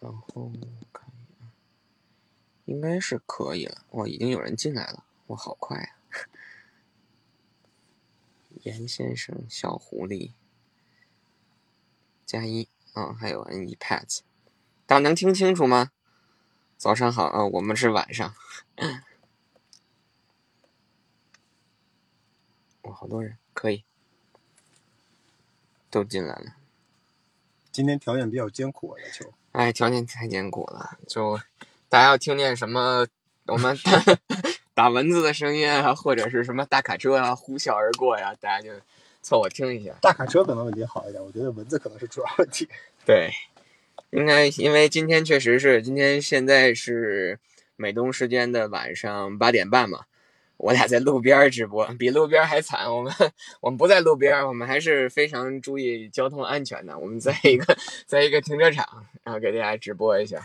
然后看一眼，应该是可以了。哇，已经有人进来了，哇，好快啊！严先生、小狐狸、加一啊，还有 N E Pets，大家能听清楚吗？早上好啊，我们是晚上。哇，好多人，可以，都进来了。今天条件比较艰苦啊，要求。哎，条件太艰苦了，就大家要听见什么我们 打蚊子的声音啊，或者是什么大卡车啊呼啸而过呀，大家就凑合听一下。大卡车可能问题好一点，我觉得蚊子可能是主要问题。对，应该因为今天确实是今天现在是美东时间的晚上八点半嘛，我俩在路边直播，比路边还惨。我们我们不在路边，我们还是非常注意交通安全的。我们在一个在一个停车场，然后给大家直播一下。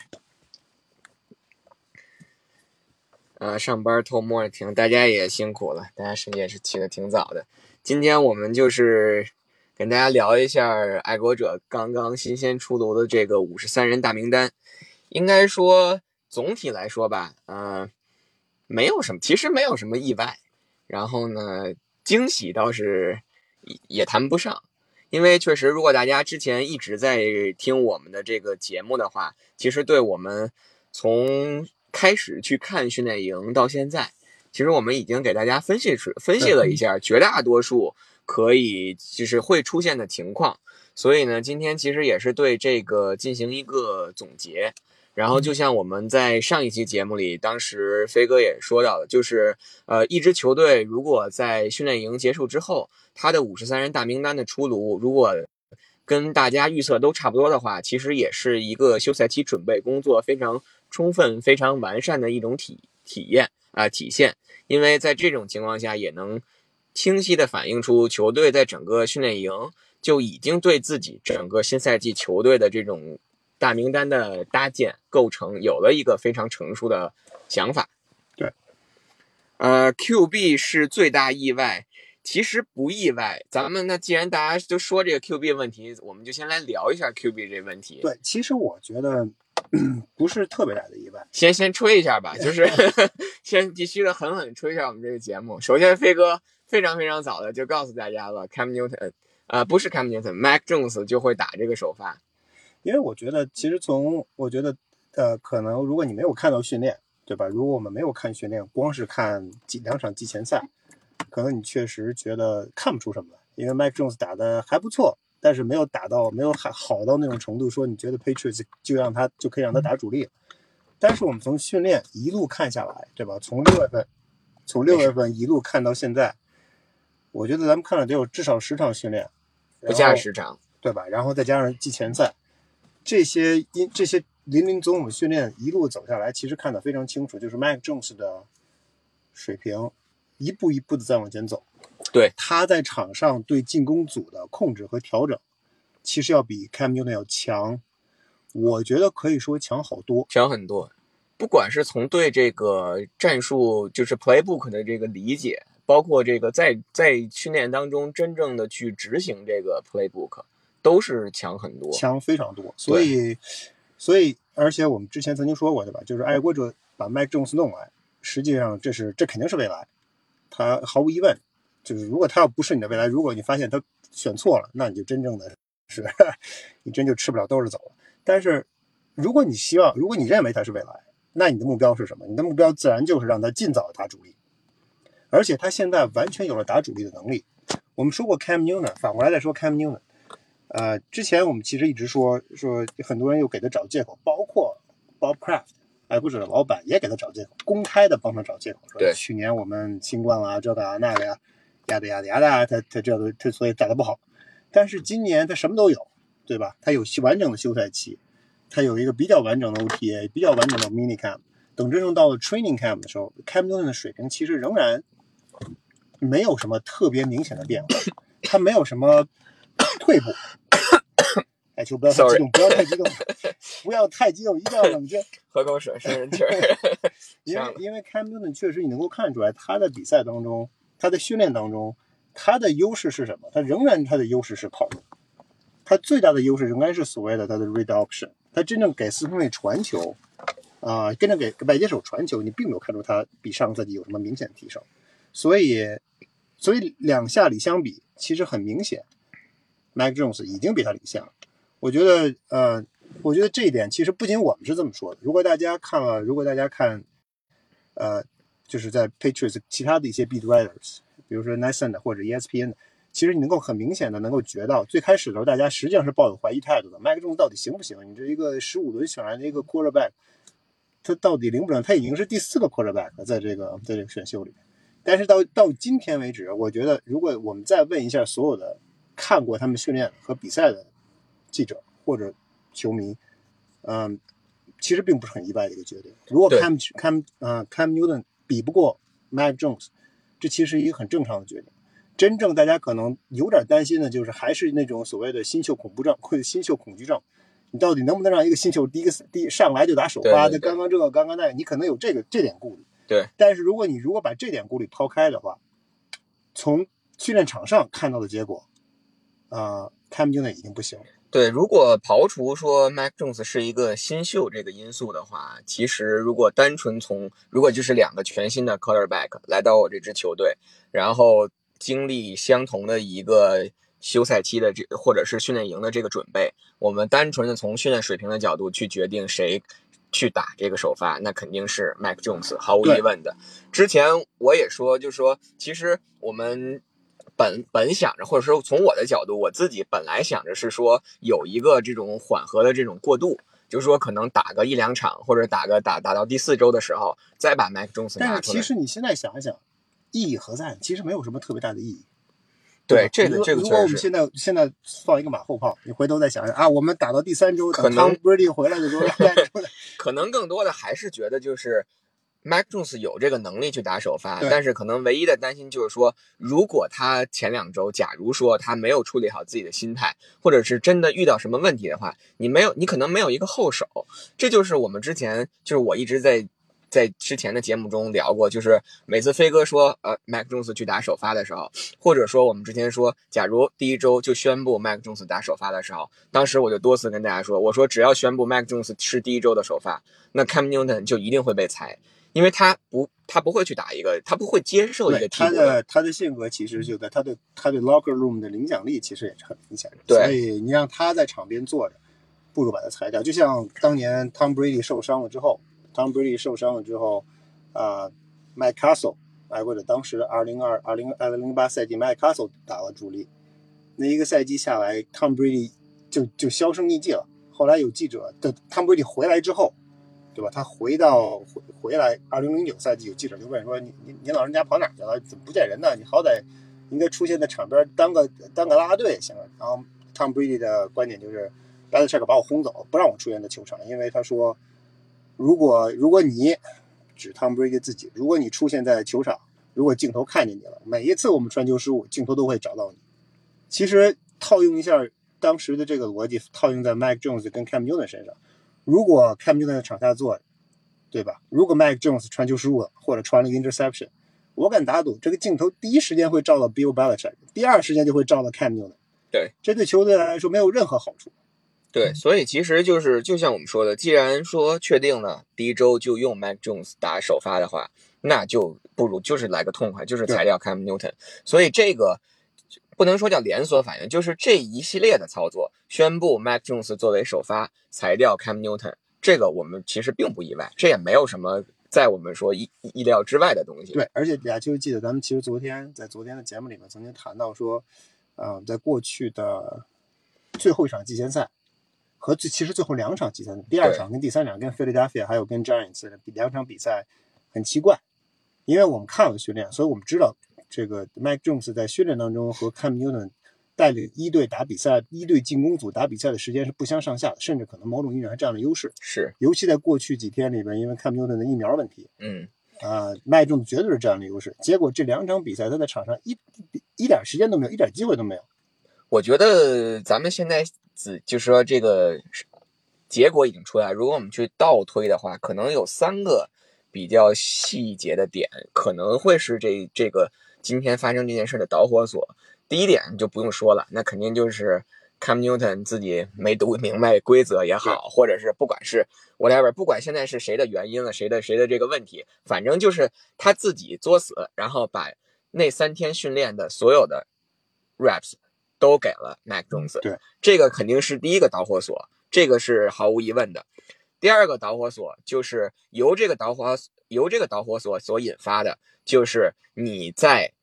呃，上班偷摸着听，大家也辛苦了，大家是也是起的挺早的。今天我们就是跟大家聊一下爱国者刚刚新鲜出炉的这个五十三人大名单。应该说总体来说吧，呃，没有什么，其实没有什么意外。然后呢，惊喜倒是也也谈不上，因为确实，如果大家之前一直在听我们的这个节目的话，其实对我们从开始去看训练营到现在，其实我们已经给大家分析出分析了一下绝大多数可以就是会出现的情况。所以呢，今天其实也是对这个进行一个总结。然后就像我们在上一期节目里，当时飞哥也说到了，就是呃，一支球队如果在训练营结束之后，他的五十三人大名单的出炉，如果跟大家预测都差不多的话，其实也是一个休赛期准备工作非常。充分、非常完善的一种体体验啊体现，因为在这种情况下，也能清晰的反映出球队在整个训练营就已经对自己整个新赛季球队的这种大名单的搭建构成有了一个非常成熟的想法。对，呃，Q B 是最大意外，其实不意外。咱们那既然大家都说这个 Q B 问题，我们就先来聊一下 Q B 这问题。对，其实我觉得。不是特别大的意外，先先吹一下吧，就是 先必须的狠狠吹一下我们这个节目。首先，飞哥非常非常早的就告诉大家了，Cam Newton，呃，不是 Cam Newton，Mac Jones 就会打这个首发。因为我觉得，其实从我觉得，呃，可能如果你没有看到训练，对吧？如果我们没有看训练，光是看几两场季前赛，可能你确实觉得看不出什么来，因为 Mike Jones 打的还不错。但是没有打到，没有还好到那种程度，说你觉得 Patriots 就让他就可以让他打主力。但是我们从训练一路看下来，对吧？从六月份，从六月份一路看到现在，我觉得咱们看了得有至少十场训练，不加十场，对吧？然后再加上季前赛，这些因这些林林总总训练一路走下来，其实看得非常清楚，就是 Mac Jones 的水平一步一步的在往前走。对，他在场上对进攻组的控制和调整，其实要比 Cam Newton 要强，我觉得可以说强好多，强很多。不管是从对这个战术，就是 Playbook 的这个理解，包括这个在在训练当中真正的去执行这个 Playbook，都是强很多，强非常多。所以，所以，而且我们之前曾经说过，对吧？就是爱国者把 Mike Jones 弄来，实际上这是这肯定是未来，他毫无疑问。就是如果他要不是你的未来，如果你发现他选错了，那你就真正的是，你真就吃不了兜着走了。但是如果你希望，如果你认为他是未来，那你的目标是什么？你的目标自然就是让他尽早打主力，而且他现在完全有了打主力的能力。我们说过 Cam Newton，反过来再说 Cam Newton，呃，之前我们其实一直说说，很多人又给他找借口，包括 Bob 爱国者的老板也给他找借口，公开的帮他找借口，说去年我们新冠啊，这个啊那个呀。呀的呀的呀的，他他这个他所以打得不好，但是今年他什么都有，对吧？他有完整的休赛期，他有一个比较完整的 OTA，比较完整的 Mini Camp。等真正到了 Training Camp 的时候，Cam Newton 的水平其实仍然没有什么特别明显的变化，他没有什么退步。哎，就不要太激动，不要太激动，不要太激动，一定要冷静，喝口水，生人气儿。因为因为 Cam Newton 确实你能够看出来，他的比赛当中。他的训练当中，他的优势是什么？他仍然他的优势是跑路，他最大的优势仍然是所谓的他的 read option，他真正给四分卫传球，啊、真正给外接手传球，你并没有看出他比上个赛季有什么明显的提升。所以，所以两下里相比，其实很明显，Mac Jones 已经比他领先了。我觉得，呃，我觉得这一点其实不仅我们是这么说的。如果大家看了，如果大家看，呃，就是在 Patriots 其他的一些 beat writers，比如说 Nathan 的或者 ESPN，的，其实你能够很明显的能够觉到，最开始的时候大家实际上是抱有怀疑态度的。Mac Jones 到底行不行？你这一个十五轮选来的一个 quarterback，他到底灵不灵？他已经是第四个 quarterback 了在这个在这个选秀里。但是到到今天为止，我觉得如果我们再问一下所有的看过他们训练和比赛的记者或者球迷，嗯，其实并不是很意外的一个决定。如果对 Cam Cam 呃 Cam Newton 比不过 Mac Jones，这其实一个很正常的决定。真正大家可能有点担心的就是还是那种所谓的新秀恐怖症或者新秀恐惧症。你到底能不能让一个新秀第一个第一上来就打首发？对对对他刚刚这个刚刚那个，你可能有这个这点顾虑。对，但是如果你如果把这点顾虑抛开的话，从训练场上看到的结果，啊、c a m Newton 已经不行了。对，如果刨除说 Mac Jones 是一个新秀这个因素的话，其实如果单纯从如果就是两个全新的 quarterback 来到我这支球队，然后经历相同的一个休赛期的这或者是训练营的这个准备，我们单纯的从训练水平的角度去决定谁去打这个首发，那肯定是 Mac Jones，毫无疑问的。之前我也说，就是说，其实我们本本想着，或者说从我的角度，我自己本来想着是说有一个这种缓和的这种过渡，就是说可能打个一两场，或者打个打打到第四周的时候，再把 Mac Jones 但是拿出来。其实你现在想一想，意义何在？其实没有什么特别大的意义。对这个这个如果我们现在现在放一个马后炮，你回头再想想啊，我们打到第三周，等可能 Tom Brady 回来的时候，可能更多的还是觉得就是 Mac Jones 有这个能力去打首发，但是可能唯一的担心就是说，如果他前两周，假如说他没有处理好自己的心态，或者是真的遇到什么问题的话，你没有，你可能没有一个后手。这就是我们之前，就是我一直在。在之前的节目中聊过，就是每次飞哥说，呃，Mac Jones 去打首发的时候，或者说我们之前说，假如第一周就宣布 Mac Jones 打首发的时候，当时我就多次跟大家说，我说只要宣布 Mac Jones 是第一周的首发，那 Cam Newton 就一定会被裁，因为他不他不会去打一个，他不会接受一个对替补他的他的性格其实就在他对他对 locker room 的影响力其实也是很明显的。对所以你让他在场边坐着，不如把他裁掉。就像当年 Tom Brady 受伤了之后，Tom Brady 受伤了之后，啊、m i k e Castle，哎，或者当时二零二二零二零零八赛季 Mike Castle 打了主力，那一个赛季下来，Tom Brady 就就销声匿迹了。后来有记者的 Tom Brady 回来之后，对吧？他回到回回来，二零零九赛季有记者就问说：“你你你老人家跑哪去了？怎么不见人呢？你好歹应该出现在场边当个当个拉拉队也行。”然后 Tom Brady 的观点就是，Belichick 把我轰走，不让我出现在球场，因为他说，如果如果你指 Tom Brady 自己，如果你出现在球场，如果镜头看见你了，每一次我们传球失误，镜头都会找到你。其实套用一下当时的这个逻辑，套用在 Mike Jones 跟 Cam Newton 身上，如果 Cam Newton 在场下坐着，对吧？如果 Mike Jones 传球失误了，或者传了一个 interception，我敢打赌，这个镜头第一时间会照到 Bill Belichick，第二时间就会照到 Cam Newton。对，这对球队来说没有任何好处。对，所以其实就是就像我们说的，既然说确定了第一周就用 Mac Jones 打首发的话，那就不如就是来个痛快，就是裁掉 Cam Newton。所以这个不能说叫连锁反应，就是这一系列的操作，宣布 Mac Jones 作为首发，裁掉 Cam Newton，这个我们其实并不意外，这也没有什么在我们说意意料之外的东西。对，而且俩就记得咱们其实昨天在昨天的节目里面曾经谈到说，呃，在过去的最后一场季前赛和最其实最后两场季前赛，第二场跟第三场跟菲利达菲亚还有跟 Giants 的两场比赛很奇怪，因为我们看了训练，所以我们知道这个 Mike Jones 在训练当中和 Cam Newton 带领一队打比赛，一队进攻组打比赛的时间是不相上下的，甚至可能某种意义上还占了优势。是，尤其在过去几天里边，因为 Cam Newton 的疫苗问题，嗯，啊，麦中绝对是占了优势。结果这两场比赛他在场上一一点时间都没有，一点机会都没有。我觉得咱们现在只就是说这个结果已经出来，如果我们去倒推的话，可能有三个比较细节的点，可能会是这这个今天发生这件事的导火索。第一点就不用说了，那肯定就是 Cam Newton 自己没读明白规则也好，或者是不管是 whatever，不管现在是谁的原因了，谁的谁的这个问题，反正就是他自己作死，然后把那三天训练的所有的 reps 都给了 Mac Jones。对，这个肯定是第一个导火索，这个是毫无疑问的。第二个导火索就是由这个导火由这个导火索所引发的，就是你在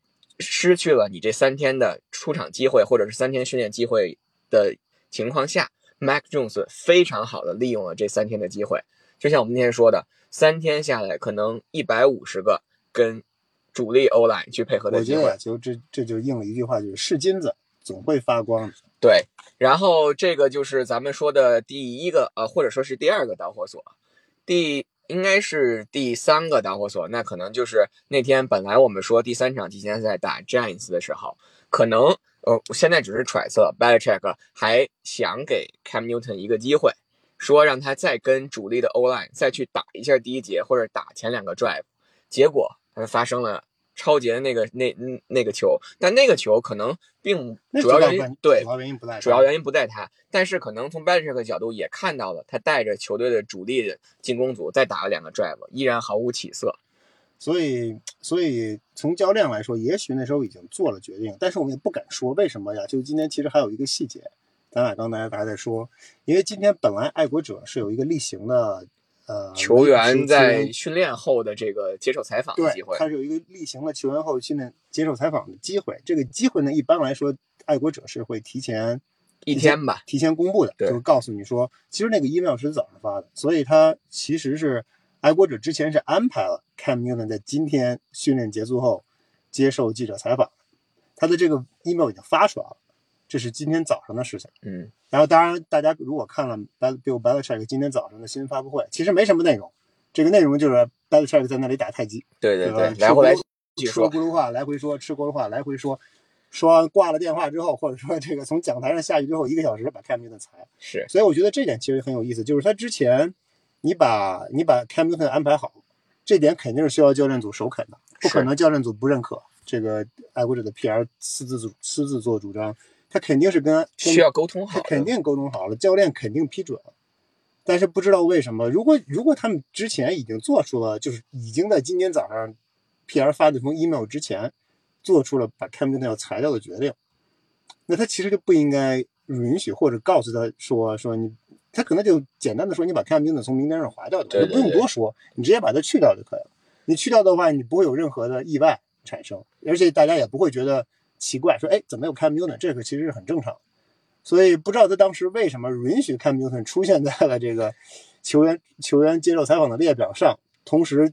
失去了你这三天的出场机会，或者是三天训练机会的情况下，Mac Jones 非常好的利用了这三天的机会。就像我们那天说的，三天下来可能一百五十个跟主力欧莱去配合的机会我觉得，，就这这就应了一句话，就是是金子总会发光的。对，然后这个就是咱们说的第一个，呃，或者说是第二个导火索，第应该是第三个导火索，那可能就是那天本来我们说第三场季前赛打 Giants 的时候，可能呃，现在只是揣测，Belichick 还想给 Cam Newton 一个机会，说让他再跟主力的 O line 再去打一下第一节或者打前两个 drive，结果呃发生了。超杰的那个那那那个球，但那个球可能并主要原因对主要原因不在他主要原因不在他，但是可能从 Belichick 的角度也看到了，他带着球队的主力的进攻组再打了两个 drive，依然毫无起色。所以，所以从教练来说，也许那时候已经做了决定，但是我们也不敢说为什么呀？就今天其实还有一个细节，咱俩刚才还在说，因为今天本来爱国者是有一个例行的呃球员在训练后的这个接受采访的机，会，他是有一个例行的球员后训练接受采访的机会。这个机会呢，一般来说，爱国者是会提前一天吧，提前公布的，就是告诉你说，其实那个 email 是早上发的，所以他其实是爱国者之前是安排了 Cam Newton 在今天训练结束后接受记者采访，他的这个 email 已经发出来了，这是今天早上的事情。嗯，然后，当然，大家如果看了 Bill Belichick 今天早上的新闻发布会，其实没什么内容，这个内容就是 Belichick 在那里打太极，对对对来回来说，说咕噜话来回说，吃咕噜话来回说，说完挂了电话之后，或者说这个从讲台上下去之后一个小时把 Cam Newton 裁了。是所以我觉得这点其实很有意思，就是他之前你把你把 Cam Newton 安排好，这点肯定是需要教练组首肯的，不可能教练组不认可这个爱国者的 PR 私自主私自做主张，他肯定是跟跟需要沟通好的，他肯定沟通好了，教练肯定批准了。但是不知道为什么，如果如果他们之前已经做出了，就是已经在今天早上 PR 发这封 email 之前，做出了把 Cam Newton 要裁掉的决定，那他其实就不应该允许或者告诉他说说你，他可能就简单的说你把 Cam Newton 从名单上划掉就不用多说，你直接把它去掉就可以了。你去掉的话，你不会有任何的意外产生，而且大家也不会觉得奇怪，说哎怎么有 Cam Newton？这个其实是很正常。所以不知道他当时为什么允许 Cam Newton 出现在了这个球员球员接受采访的列表上，同时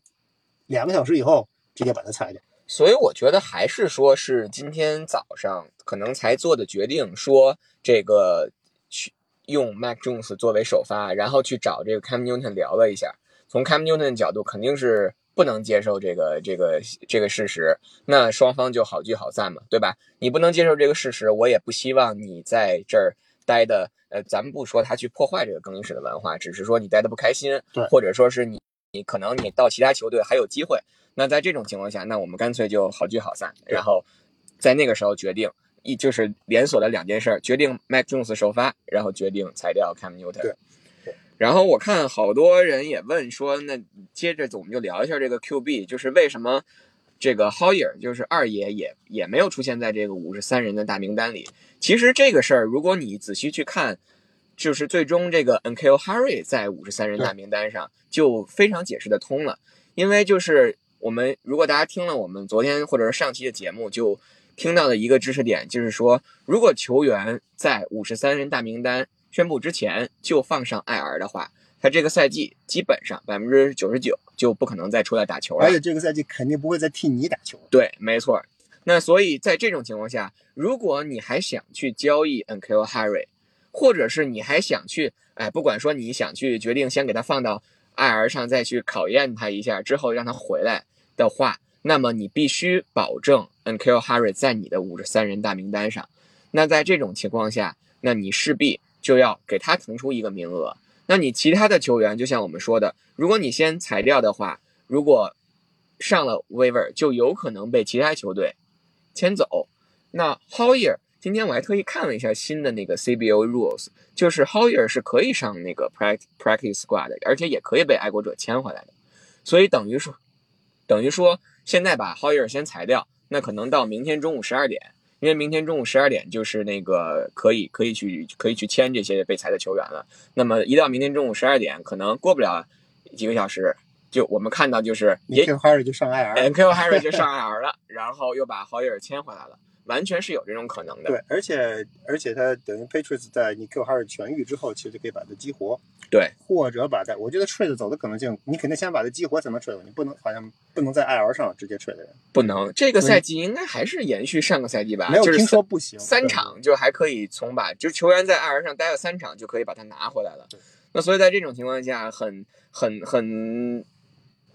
两个小时以后直接把他裁掉。所以我觉得还是说是今天早上可能才做的决定，说这个去用 Mac Jones 作为首发，然后去找这个 Cam Newton 聊了一下。从 Cam Newton 的角度，肯定是不能接受这个这个这个事实，那双方就好聚好散嘛，对吧？你不能接受这个事实，我也不希望你在这儿待的，呃，咱们不说他去破坏这个更衣室的文化，只是说你待的不开心，对或者说是你你可能你到其他球队还有机会，那在这种情况下，那我们干脆就好聚好散，然后在那个时候决定一就是连锁的两件事儿，决定 Mac Jones 首发，然后决定裁掉 Cam Newton。对。然后我看好多人也问说，那接着我们就聊一下这个 QB，就是为什么这个 Hoyer 就是二爷也也没有出现在这个五十三人的大名单里。其实这个事儿，如果你仔细去看，就是最终这个 N.K.O. Harry 在五十三人大名单上就非常解释得通了，因为就是我们如果大家听了我们昨天或者是上期的节目，就听到的一个知识点，就是说如果球员在五十三人大名单宣布之前就放上 IR 的话，他这个赛季基本上百分之九十九就不可能再出来打球了而。且这个赛季肯定不会再替你打球。对，没错。那所以在这种情况下，如果你还想去交易 N.K.O. Harry，或者是你还想去，哎，不管说你想去决定先给他放到 IR 上，再去考验他一下，之后让他回来的话，那么你必须保证 N.K.O. Harry 在你的五十三人大名单上。那在这种情况下，那你势必就要给他腾出一个名额。那你其他的球员，就像我们说的，如果你先裁掉的话，如果上了 waiver，就有可能被其他球队牵走。那 Hoyer 今天我还特意看了一下新的那个 CBO rules，就是 Hoyer 是可以上那个 practice squad 的，而且也可以被爱国者签回来的。所以等于说，等于说现在把 Hoyer 先裁掉，那可能到明天中午十二点，因为明天中午十二点就是那个可以可以去可以去签这些被裁的球员了。那么一到明天中午十二点，可能过不了几个小时，就我们看到就是也 Q Harry 就上 IR，n Q Harry 就上 IR 了，然后又把 Hoyer 签回来了，完全是有这种可能的。对，而且而且他等于 Patriots 在你 Q Harry 痊愈之后，其实就可以把它激活，对，或者把它，我觉得 trade 走的可能性，你肯定先把它激活才能 trade，你不能好像不能在 IR 上直接 trade 的人，不能，这个赛季应该还是延续上个赛季吧？没有听说不行，三场就还可以从把，就球员在 IR 上待了三场就可以把它拿回来了对。那所以在这种情况下，很很很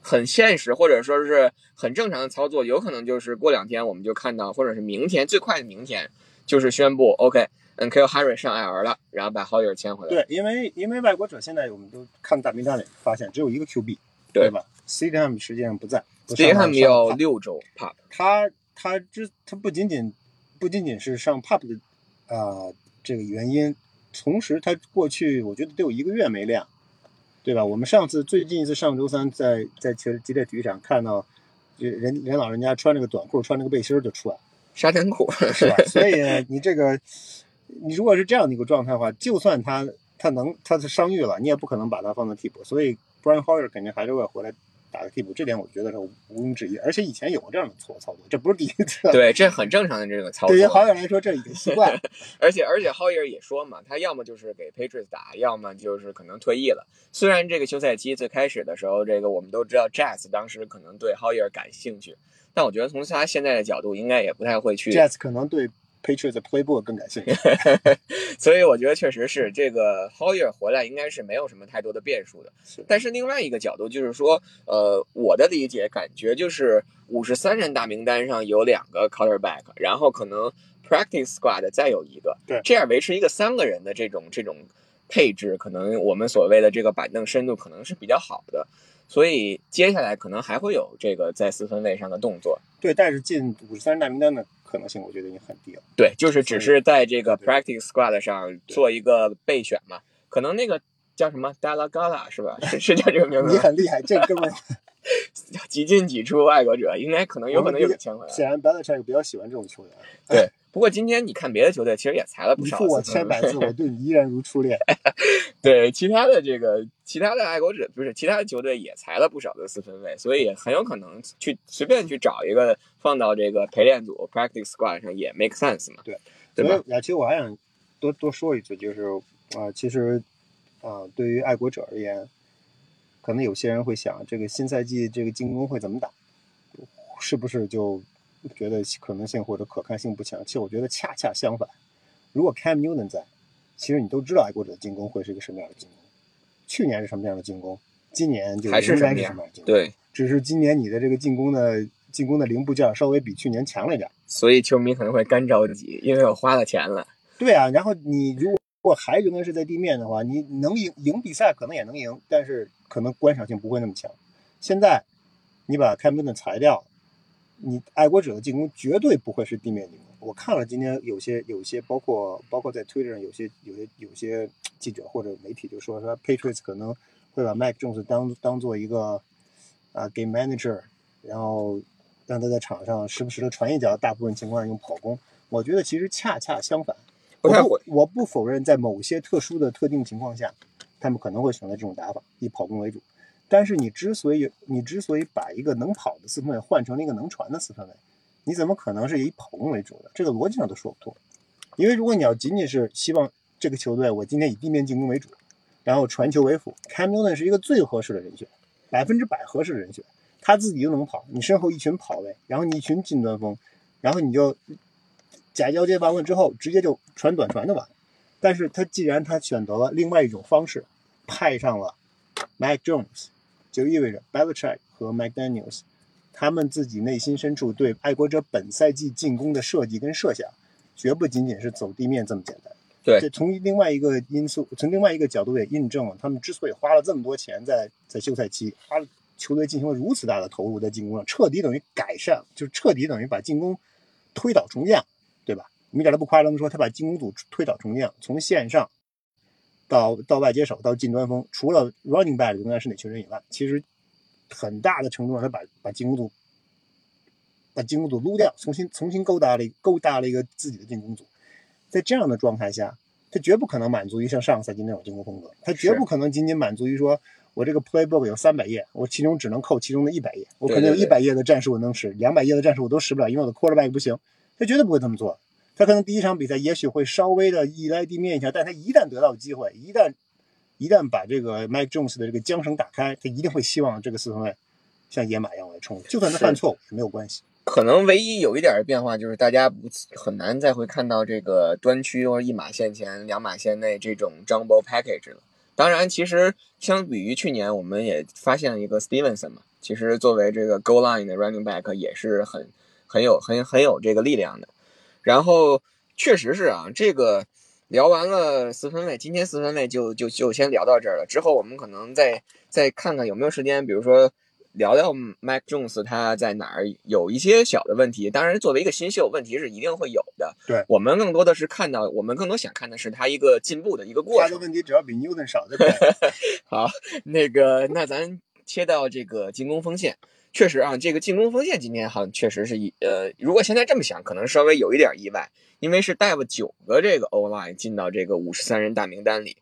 很现实，或者说是很正常的操作，有可能就是过两天我们就看到，或者是明天最快的明天就是宣布 OK。嗯 k Harry 上 IR 了，然后把 Hoyer 签回来。对，因为因为外国者现在我们都看大名单里发现只有一个 QB，对吧 c d m 实际上不在 e a 要上六周 Pop，他他之他不仅仅不仅仅是上 PUP 的啊、这个原因，同时他过去我觉得得有一个月没亮，对吧？我们上次最近一次上周三在在球吉列体育场看到，就人人老人家穿着个短裤穿着个背心就出来了，沙滩裤是吧？所以你这个你如果是这样的一个状态的话，就算他他能他是伤愈了，你也不可能把他放到替补，所以 Brian Hoyer 肯定还是会回来打个替补，这点我觉得是毋庸置疑。而且以前有过这样的错操作，这不是第一次。对，这很正常的这个操作。对于好友来说，这已经习惯了。而且而且浩尔也说嘛，他要么就是给 Patriots 打，要么就是可能退役了。虽然这个休赛期最开始的时候，这个我们都知道 Jazz 当时可能对浩尔感兴趣，但我觉得从他现在的角度，应该也不太会去。Jazz 可能对 Patriots 的 playbook 更感兴趣。所以我觉得确实是这个 Hoyer 回来应该是没有什么太多的变数的。是但是另外一个角度就是说，呃，我的理解感觉就是五十三人大名单上有两个 quarterback，然后可能 practice squad 再有一个，对这样维持一个三个人的这种这种配置，可能我们所谓的这个板凳深度可能是比较好的。所以接下来可能还会有这个在四分位上的动作，对，但是进五十三人大名单的可能性，我觉得已经很低了。对，就是只是在这个 practice squad 上做一个备选嘛，可能那个叫什么 Dalla Gala 是吧？是是叫这个名字？你很厉害，这哥们儿几进几出爱国者，应该可能有可能又给签回来。显然 Belichick 比较喜欢这种球员。对，不过今天你看别的球队其实也裁了不少。你付我千百次，我对你依然如初恋。对，其他的这个其他的爱国者不是其他的球队也裁了不少的四分卫，所以很有可能去随便去找一个放到这个陪练组 practice squad 上也 make sense 嘛。对，对吧所？以雅琪，我还想多多说一句，就是啊、其实啊、对于爱国者而言，可能有些人会想，这个新赛季这个进攻会怎么打？是不是就觉得可能性或者可看性不强？其实我觉得恰恰相反，如果 Cam Newton 在，其实你都知道爱国者的进攻会是一个什么样的进攻。去年是什么样的进攻，今年就还是对，只是今年你的这个进攻的进攻的零部件稍微比去年强了一点。所以球迷可能会干着急，因为我花了钱了。对啊，然后你如果还仍然是在地面的话，你能赢赢比赛可能也能赢，但是可能观赏性不会那么强。现在你把开门的裁掉，你爱国者的进攻绝对不会是地面进攻。我看了今天有些有些包括包括在 Twitter 上有些有些有些记者或者媒体就说说 Patriots 可能会把 Mac Jones 当当做一个啊 game manager，然后让他在场上时不时的传一脚，大部分情况下用跑攻。我觉得其实恰恰相反。我不太会不我不否认，在某些特殊的特定情况下，他们可能会选择这种打法，以跑攻为主。但是你之所以你之所以把一个能跑的四分卫换成了一个能传的四分卫，你怎么可能是以跑攻为主的？这个逻辑上都说不通。因为如果你要仅仅是希望这个球队我今天以地面进攻为主，然后传球为辅，Cam Newton 是一个最合适的人选，百分之百合适的人选。他自己又能跑，你身后一群跑位，然后你一群近端锋，然后你就假交接完了之后，直接就传短传就完。但是他既然他选择了另外一种方式，派上了 Mac Jones，就意味着 Belichick 和 McDaniel's 他们自己内心深处对爱国者本赛季进攻的设计跟设想，绝不仅仅是走地面这么简单。对这从另外一个因素，从另外一个角度也印证了，他们之所以花了这么多钱在在休赛期，花了球队进行了如此大的投入在进攻上，彻底等于改善，就是彻底等于把进攻推倒重建，对吧？我们一点都不夸张的说，他把进攻组推倒重建，从线上到到外接手到近端锋，除了 running back 应该是哪群人以外，其实很大的程度上他把把进攻组把进攻组撸掉，重新重新勾搭了一勾搭了一个自己的进攻组。在这样的状态下，他绝不可能满足于像上个赛季那种进攻风格，他绝不可能仅仅满足于说我这个 playbook 有三百页，我其中只能扣其中的一百页，我可能有一百页的战术我能使，两百页的战术我都使不了，因为我的 quarterback 不行，他绝对不会这么做。他可能第一场比赛也许会稍微的依赖地面一下，但他一旦得到机会，一旦一旦把这个 Mike Jones 的这个缰绳打开，他一定会希望这个四分卫像野马一样来冲，就算他犯错误也没有关系。可能唯一有一点儿变化就是大家不很难再会看到这个端区或者一码线前、两码线内这种 jumbo package 了。当然，其实相比于去年，我们也发现了一个 Stevenson 嘛，其实作为这个 g o line 的 running back 也是很很有很很有这个力量的。然后确实是啊，这个聊完了四分卫，今天四分卫就就就先聊到这儿了。之后我们可能再再看看有没有时间，比如说聊聊 Mac Jones 他在哪儿有一些小的问题。当然，作为一个新秀，问题是一定会有的。对我们更多的是看到，我们更多想看的是他一个进步的一个过程他的。问题只要比 Newton 少就可以了。好，那个，那咱切到这个进攻锋线，确实啊，这个进攻锋线今天好像确实是一呃，如果现在这么想，可能稍微有一点意外，因为是带了九个这个 O line 进到这个五十三人大名单里。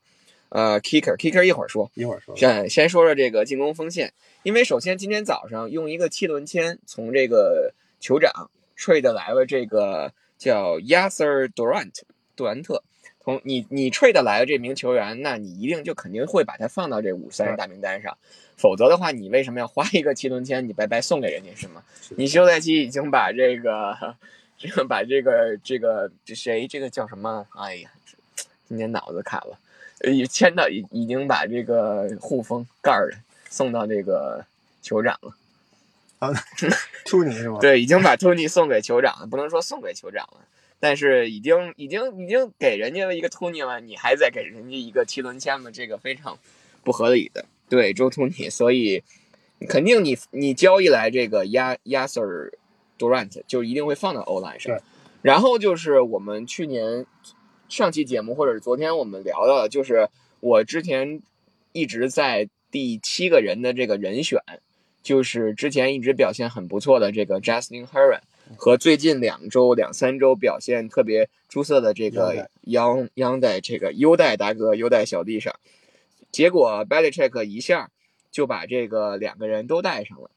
呃，kicker kicker 一会儿说，一会儿说。先先说说这个进攻锋线，因为首先今天早上用一个七轮签从这个酋长 trade 来了这个叫 Yasser Durant 杜兰特，从你你 trade 来的这名球员，那你一定就肯定会把他放到这五十三人大名单上，否则的话，你为什么要花一个七轮签，你白白送给人家是吗？你休赛期已经把这个这个把这个这个这谁这个叫什么？哎呀，今天脑子卡了。呃，已签到已已经把这个护锋盖儿送到这个酋长了。啊，突尼是吗？对，已经把托尼送给酋长了，不能说送给酋长了，但是已经已经已经给人家了一个托尼了，你还在给人家一个七轮签吗？这个非常不合理的。对，周托尼，所以肯定你你交易来这个亚亚瑟尔 Durant 就一定会放到欧篮上。然后就是我们去年上期节目或者是昨天我们聊到的，就是我之前一直在第七个人的这个人选，就是之前一直表现很不错的这个 Justin Heron 和最近两周两三周表现特别出色的这个央央代这个优代大哥优代小弟上，结果 Belichick 一下就把这个两个人都带上了。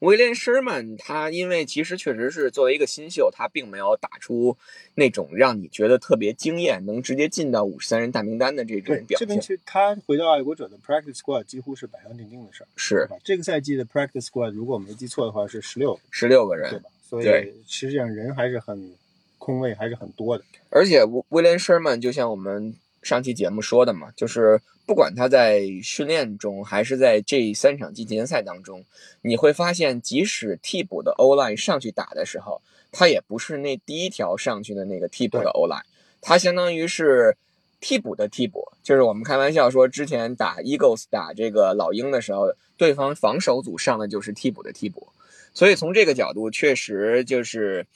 威廉·施曼，他因为其实确实是作为一个新秀，他并没有打出那种让你觉得特别惊艳，能直接进到五十三人大名单的这种，表现。这边其实他回到爱国者的 practice squad 几乎是板上钉钉的事儿，是吧？这个赛季的 practice squad 如果我没记错的话是十六，十六个人，对吧？所以对实际上人还是很空位还是很多的。而且威威廉·施曼就像我们上期节目说的嘛，就是不管他在训练中还是在这三场季前赛当中，你会发现，即使替补的 O line 上去打的时候，他也不是那第一条上去的那个替补的 O line，他相当于是替补的替补。就是我们开玩笑说，之前打 Eagles 打这个老鹰的时候，对方防守组上的就是替补的替补。所以从这个角度，确实就是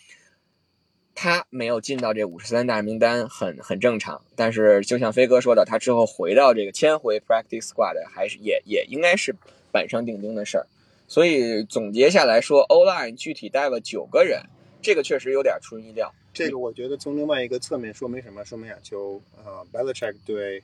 他没有进到这五十三大名单很很正常。但是就像飞哥说的，他之后回到这个签回 practice squad 还是也也应该是板上钉钉的事儿。所以总结下来说，O line 具体带了九个人，这个确实有点出人意料。这个我觉得从另外一个侧面说明什么？说明啊，就呃 Belichick 对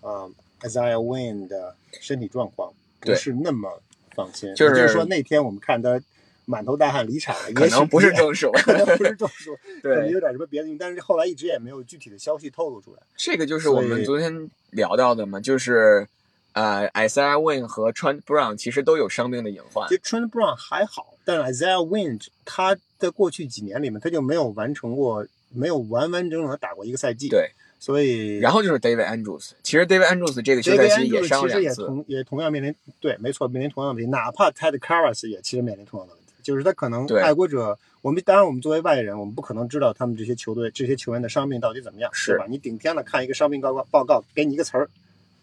呃 Isaiah Wynn 的身体状况不是那么放心，就是就是说那天我们看他满头大汗离场了，可能不是也中暑，可能不是中暑，可能对，有点什么别的但是后来一直也没有具体的消息透露出来。这个就是我们昨天聊到的嘛，就是呃，Isaiah Wynn 和 Trent Brown 其实都有伤病的隐患其。实 Trent Brown 还好，但是 Isaiah Wynn 他在过去几年里面他就没有完成过，没有完完整整的打过一个赛季。，对，所以然后就是 David Andrews，其实 David Andrews 这个休赛期也伤了其实也，同也同样面临对，没错，面临同样的问题。哪怕 Ted Carras 也其实面临同样的问题，就是他可能爱国者，我们当然我们作为外人，我们不可能知道他们这些球队这些球员的伤病到底怎么样，是吧？你顶天了看一个伤病报告报告，给你一个词儿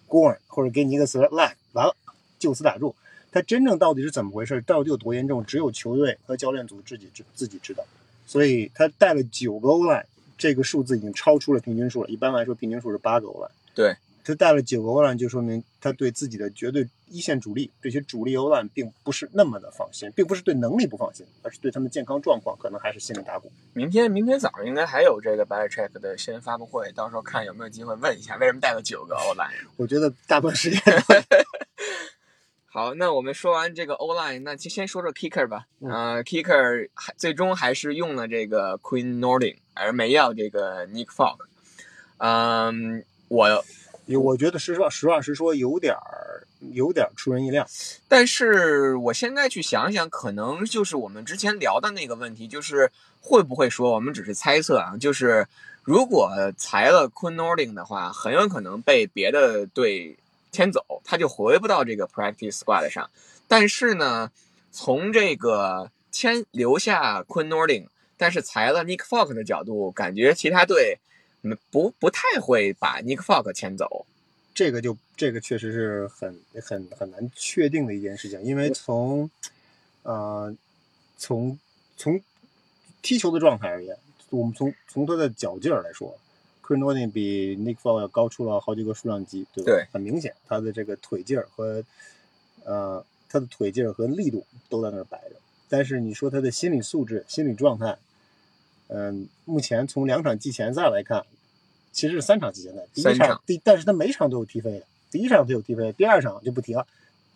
gorn 或者给你一个词儿 lag，完了就此打住。他真正到底是怎么回事，到底有多严重，只有球队和教练组自己知自己知道。所以他带了九个 O line，这个数字已经超出了平均数了。一般来说，平均数是八个欧篮。对，他带了九个欧篮，就说明他对自己的绝对一线主力这些主力欧篮并不是那么的放心，并不是对能力不放心，而是对他们健康状况可能还是心里打鼓。明天明天早上应该还有这个 Belichick 的新闻发布会，到时候看有没有机会问一下为什么带了九个欧篮。我觉得大部分时间 好，那我们说完这个 O line，那就先说说 kicker 吧。嗯呃，kicker 还最终还是用了这个 Queen Nordin，而没要这个 Nick Falk。嗯，我我觉得实话实话实说，有点儿有点儿出人意料。但是我现在去想想，可能就是我们之前聊的那个问题，就是会不会说我们只是猜测啊？就是如果裁了 Queen Nordin 的话，很有可能被别的队牵走，他就回不到这个 practice squad 上。但是呢，从这个签留下 Queen Nordin，但是裁了 Nick f o l k 的角度，感觉其他队不不太会把 Nick Falk 牵走。这个就这个确实是很很很难确定的一件事情，因为从呃从从踢球的状态而言，我们从从他的脚劲儿来说 q u i n o n 比 Nick Fall 要高出了好几个数量级，对吧？对很明显，他的这个腿劲儿和呃他的腿劲儿和力度都在那儿摆着，但是你说他的心理素质、心理状态，嗯、目前从两场季前赛来看，其实是三场季前赛，第一场场第，但是他每场都有踢飞的，第一场他有踢飞，第二场就不提了。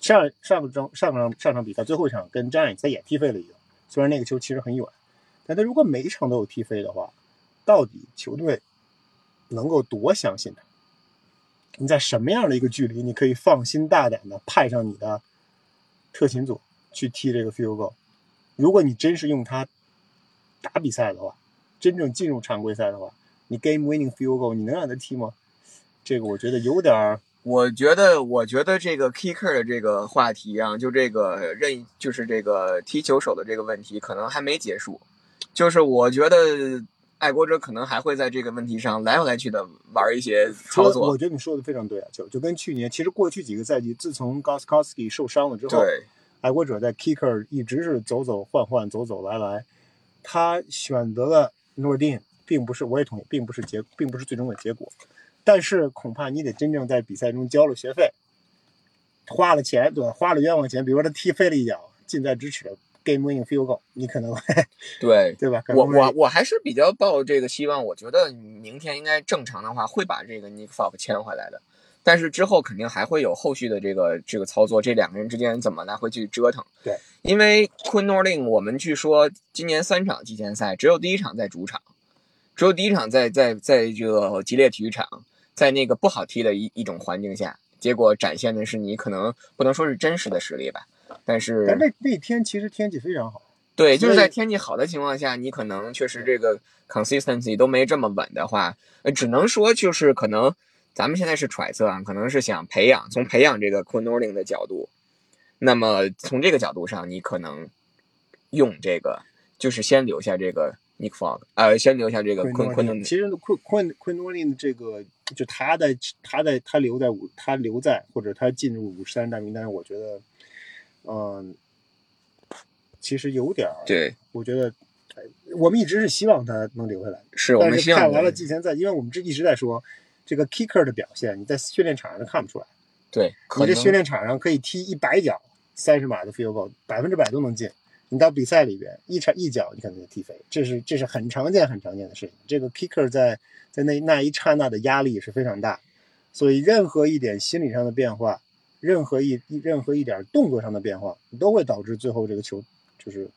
上上个周上场上场比赛最后一场跟 Giants 他也踢飞了一个，虽然那个球其实很远，但他如果每一场都有踢飞的话，到底球队能够多相信他？你在什么样的一个距离，你可以放心大胆的派上你的特勤组去踢这个 field goal？如果你真是用它打比赛的话，真正进入常规赛的话，你 game winning field goal 你能让他踢吗？这个我觉得有点儿我觉得，我觉得这个 kicker 的这个话题啊，就这个任，就是这个踢球手的这个问题，可能还没结束。就是我觉得爱国者可能还会在这个问题上来回来去的玩一些操，作我。觉得你说的非常对啊，就就跟去年，其实过去几个赛季，自从 Goskowski 受伤了之后，对，爱国者在 kicker 一直是走走换换，走走来来。他选择了诺丁，并不是我也同意，并不是结，并不是最终的结果。但是恐怕你得真正在比赛中交了学费，花了钱，对吧？花了冤枉钱，比如说他踢飞了一脚，近在咫尺的 game winning field goal，你可能会对，对吧？我我我还是比较抱这个希望，我觉得明天应该正常的话会把这个 f k 签回来的。但是之后肯定还会有后续的这个这个操作，这两个人之间怎么来回去折腾？对，因为 Quinn Norling，我们据说今年三场季前赛只有第一场在主场，只有第一场在在在这个吉列体育场，在那个不好踢的一一种环境下，结果展现的是你可能不能说是真实的实力吧，但是但那那天其实天气非常好，对，就是在天气好的情况下，你可能确实这个 consistency 都没这么稳的话，呃，只能说就是可能咱们现在是揣测啊，可能是想培养，从培养这个 Quinn Norling 的角度，那么从这个角度上，你可能用这个，就是先留下这个 Nick Fogg，呃，先留下这个 Norling，其实的这个，就他在他在他留在五，他留在或者他进入五十三大名单，我觉得，嗯，其实有点儿，对，我觉得哎我们一直是希望他能留下来，是我们希望看完了季前赛，因为我们这一直在说这个 kicker 的表现，你在训练场上都看不出来，对，可你这训练场上可以踢一百脚，三十码的 field goal，百分之百都能进。你到比赛里边一场一脚，你可能就踢飞，这是这是很常见很常见的事情。这个 kicker 在在那那一刹那的压力是非常大，所以任何一点心理上的变化，任何一任何一点动作上的变化，都会导致最后这个球就是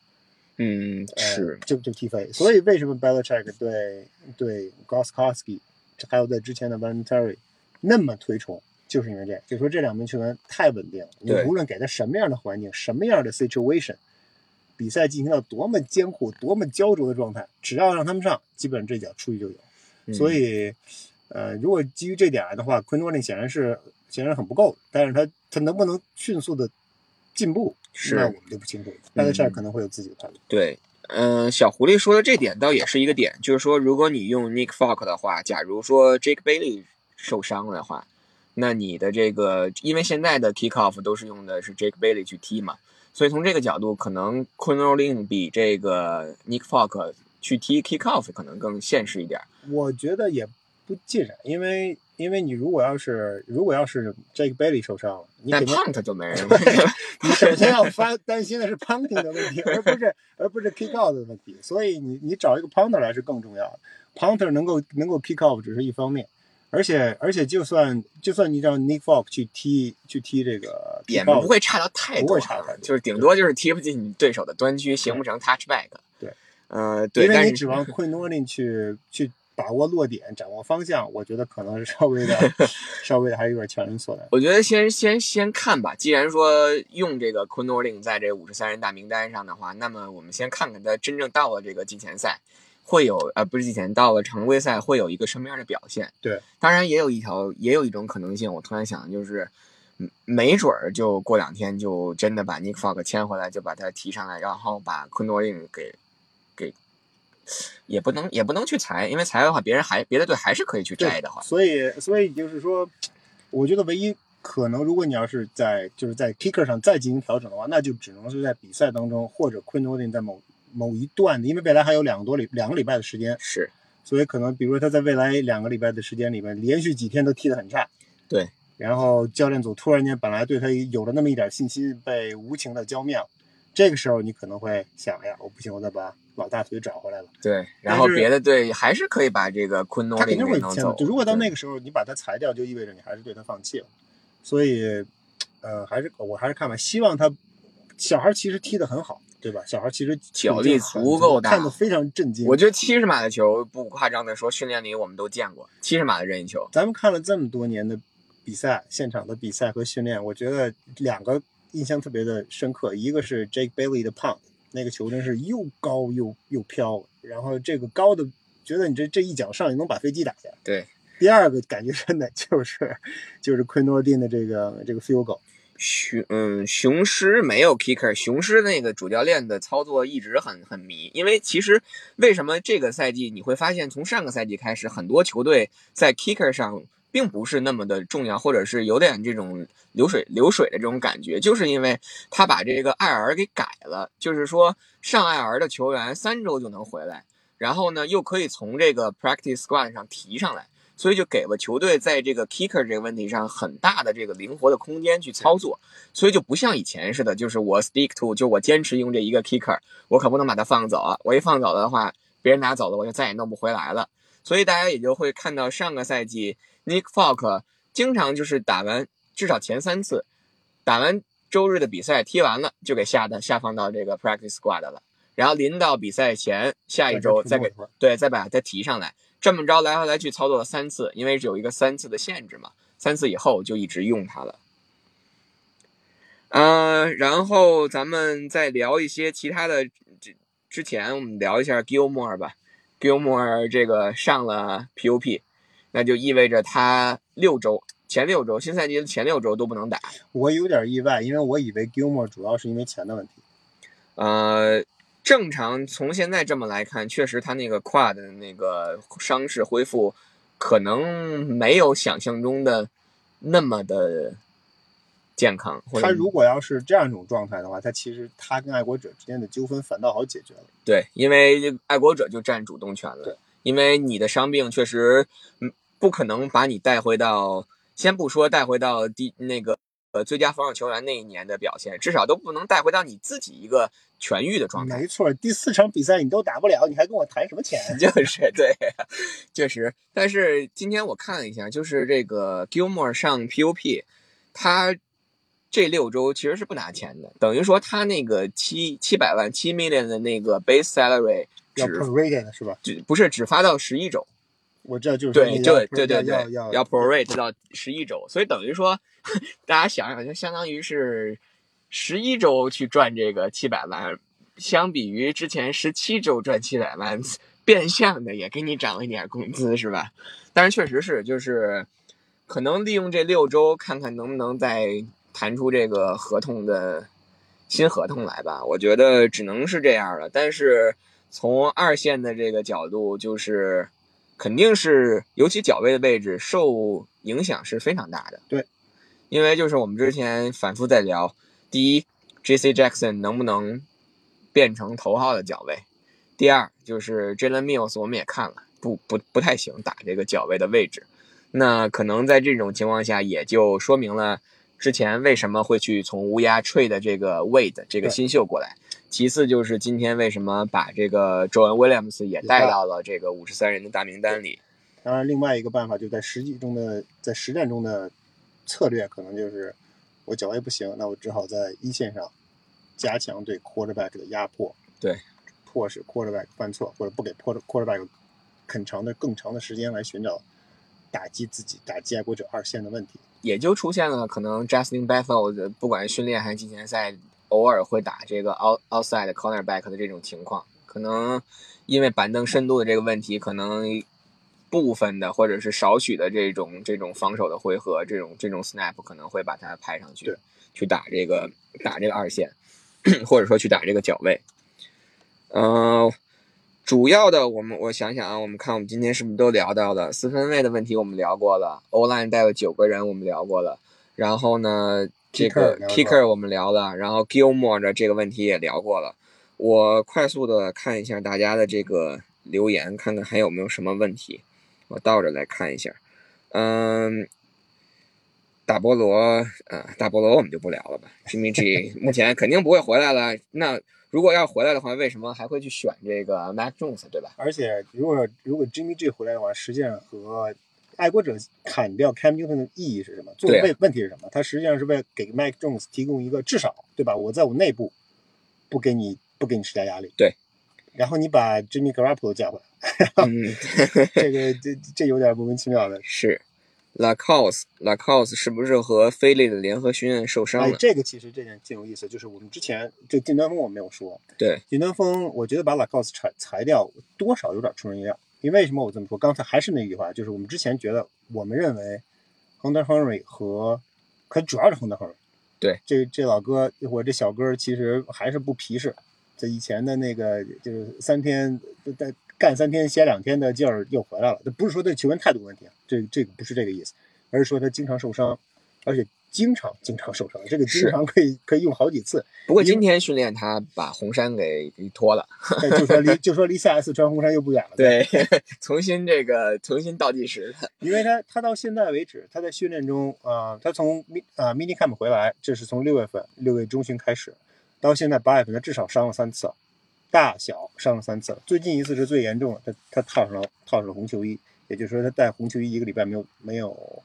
嗯呃是，就就踢飞。所以为什么 Belichick 对对 Goskowski 还有在之前的 Van Terry 那么推崇，就是因为这样，就说这两名球员太稳定了，你对无论给他什么样的环境，什么样的 situation，比赛进行到多么艰苦、多么焦灼的状态，只要让他们上，基本这脚出去就有。嗯所以，呃，如果基于这点来的话，昆多林显然是显然很不够的，但是他他能不能迅速的进步，是那我们就不清楚了。嗯 Belichick 可能会有自己的判断。对，嗯、小狐狸说的这点倒也是一个点，就是说，如果你用 Nick Falk 的话，假如说 Jake Bailey 受伤的话，那你的这个，因为现在的 kickoff 都是用的是 Jake Bailey 去踢嘛，所以从这个角度，可能 q u i n o l i n 比这个 Nick Falk 去踢 kick off 可能更现实一点。我觉得也不尽然，因为因为你如果要是如果要是 Jake Bailey 受伤了，你肯定 punt 就没人 你首先要发担心的是 punting 的问题，而不是而不是 kick out 的问题。所以你你找一个 punter 来是更重要的。punter 能够能够 kick off 只是一方面，而且而且就算就算你让 Nick Folk 去踢去踢这个也不会差到太多，不会差太多就是顶多就是踢不进你对手的端区，形不成 touchback。对，呃，对，因为你指望 Quinn Norling 去去把握落点、掌握方向，我觉得可能是稍微的 稍微的还是有点强人所难。我觉得先先先看吧。既然说用这个昆诺令在这五十三人大名单上的话，那么我们先看看他真正到了这个季前赛会有呃不是季前到了常规赛会有一个什么样的表现。对，当然也有一条也有一种可能性，我突然想就是。嗯没准儿就过两天就真的把 Nick Folk 签回来，就把他提上来，然后把昆诺令给给，也不能也不能去裁，因为裁的话，别人还别的队还是可以去摘的话。所以所以就是说，我觉得唯一可能，如果你要是在就是在 kicker 上再进行调整的话，那就只能是在比赛当中，或者 Quinn Norling 在某某一段的，因为未来还有两个多礼两个礼拜的时间，是，所以可能比如说他在未来两个礼拜的时间里面，连续几天都踢得很差，对，然后教练组突然间本来对他有了那么一点信心，被无情的浇灭了。这个时候你可能会想，哎呀，我不行，我再把老大腿找回来了。对，然后别的队还是可以把这个昆诺他肯定。会签的就如果到那个时候你把他裁掉，就意味着你还是对他放弃了。所以，呃，还是我还是看吧，希望他小孩其实踢得很好，对吧？小孩其实脚力足够大看得非常震惊。我觉得七十码的球不夸张的说，训练里我们都见过七十码的任意球。咱们看了这么多年的比赛，现场的比赛和训练，我觉得两个印象特别的深刻，一个是 Jake Bailey 的 punt，那个球真是又高又又飘，然后这个高的，觉得你这这一脚上去能把飞机打下来。对，第二个感觉真的就是就是 Quinn Norling 的这个这个 field goal，雄嗯，雄狮没有 kicker，雄狮那个主教练的操作一直很很迷，因为其实为什么这个赛季你会发现，从上个赛季开始，很多球队在 kicker 上并不是那么的重要，或者是有点这种流水流水的这种感觉，就是因为他把这个 IR 给改了，就是说上 IR 的球员三周就能回来，然后呢又可以从这个 practice squad 上提上来。所以就给了球队在这个 kicker 这个问题上很大的这个灵活的空间去操作，所以就不像以前似的，就是我 stick to，就我坚持用这一个 kicker，我可不能把它放走啊！我一放走的话，别人拿走了，我就再也弄不回来了。所以大家也就会看到上个赛季 Nick Folk 经常就是打完至少前三次，打完周日的比赛踢完了就给下的下放到这个 practice squad 了，然后临到比赛前下一周再给对再把它提上来。这么着来回来去操作了三次，因为有一个三次的限制嘛，三次以后就一直用它了。呃，然后咱们再聊一些其他的。之之前我们聊一下 Gilmore 吧，Gilmore 这个上了 POP，那就意味着他六周前六周新赛季的前六周都不能打。我有点意外，因为我以为 Gilmore 主要是因为钱的问题。呃。正常从现在这么来看，确实他那个胯的那个伤势恢复，可能没有想象中的那么的健康。他如果要是这样一种状态的话，他其实他跟爱国者之间的纠纷反倒好解决了。对，因为爱国者就占主动权了。对，因为你的伤病确实，嗯，不可能把你带回到，先不说带回到第那个呃最佳防守球员那一年的表现，至少都不能带回到你自己一个。痊愈的状态，没错。第四场比赛你都打不了，你还跟我谈什么钱？就是对，确实。但是今天我看了一下，就是这个 Gilmore 上 POP，他这六周其实是不拿钱的，等于说他那个七七百万七 million 的那个 base salary 要 prorated 是吧？只不是只发到十一周。我知道，就是对对对对对，要要 prorate 到十一周，所以等于说 大家想想，就相当于是。十一周去赚这个七百万，相比于之前十七周赚七百万，变相的也给你涨了一点工资，是吧？但是确实是，就是可能利用这六周，看看能不能再谈出这个合同的新合同来吧。我觉得只能是这样了。但是从二线的这个角度，就是肯定是，尤其脚位的位置受影响是非常大的。对，因为就是我们之前反复在聊。第一，J.C. Jackson 能不能变成头号的脚位？第二就是 Jalen Mills，我们也看了，不不不太行，打这个脚位的位置。那可能在这种情况下，也就说明了之前为什么会去从乌鸦 trade 这个 Wade 这个新秀过来。其次就是今天为什么把这个 Joan Williams 也带到了这个五十三人的大名单里。当然，另外一个办法就在实际中的在实战中的策略，可能就是我脚位不行，那我只好在一线上加强对 quarterback 的压迫，对，迫使 quarterback 犯错，或者不给 quarterback 很长的更长的时间来寻找打击自己、打击爱国者二线的问题。也就出现了可能 Justin Bethel 不管是训练还是季前赛，偶尔会打这个 out outside cornerback 的这种情况，可能因为板凳深度的这个问题，可能。部分的或者是少许的这种这种防守的回合，这种这种 snap 可能会把它派上去，去打这个打这个二线，或者说去打这个角位。嗯，主要的我们我想想啊，我们看我们今天是不是都聊到了四分位的问题？我们聊过了，O line 带了九个人，我们聊过了。然后呢，这个 kicker 我们聊了，然后 Gilmore 的这个问题也聊过了。我快速的看一下大家的这个留言，看看还有没有什么问题。我倒着来看一下，嗯，大菠萝，呃，大菠萝我们就不聊了吧。Jimmy G 目前肯定不会回来了。那如果要回来的话，为什么还会去选这个 Mac Jones，对吧？而且，如果如果 Jimmy G 回来的话，实际上和爱国者砍掉 Cam Newton 的意义是什么？做的问问题是什么？他实际上是为了给 Mac Jones 提供一个至少，对吧？我在我内部不给你不给你施加压力。对。然后你把 Jimmy Garoppolo 叫回来。嗯，这个这这有点莫名其妙的。是，Lacoste，Lacoste 是不是和菲利的联合训练受伤了？这个其实这件挺有意思，就是我们之前就金端峰我没有说。对，金端峰，我觉得把 Lacoste 裁裁掉，多少有点出人意料。因为为什么我这么说？刚才还是那句话，就是我们之前觉得，我们认为 Hunter Henry 和可主要是 Hunter Henry。对，这这老哥我这小哥其实还是不皮实。这以前的那个就是三天在。干三天歇两天的劲儿又回来了，这不是说对球员态度问题啊，这这个不是这个意思，而是说他经常受伤，而且经常经常受伤，这个经常可以可以用好几次。不过今天训练他把红衫给给脱了，就说离 就说离下一次穿红衫又不远了。对，重新这个重新倒计时。因为他他到现在为止，他在训练中啊，他从米啊 mini camp 回来，这是从六月份六月中旬开始，到现在八月份，他至少伤了三次。大小伤了三次，最近一次是最严重的，他他套上了套上了红球衣，也就是说他戴红球衣一个礼拜没有没有，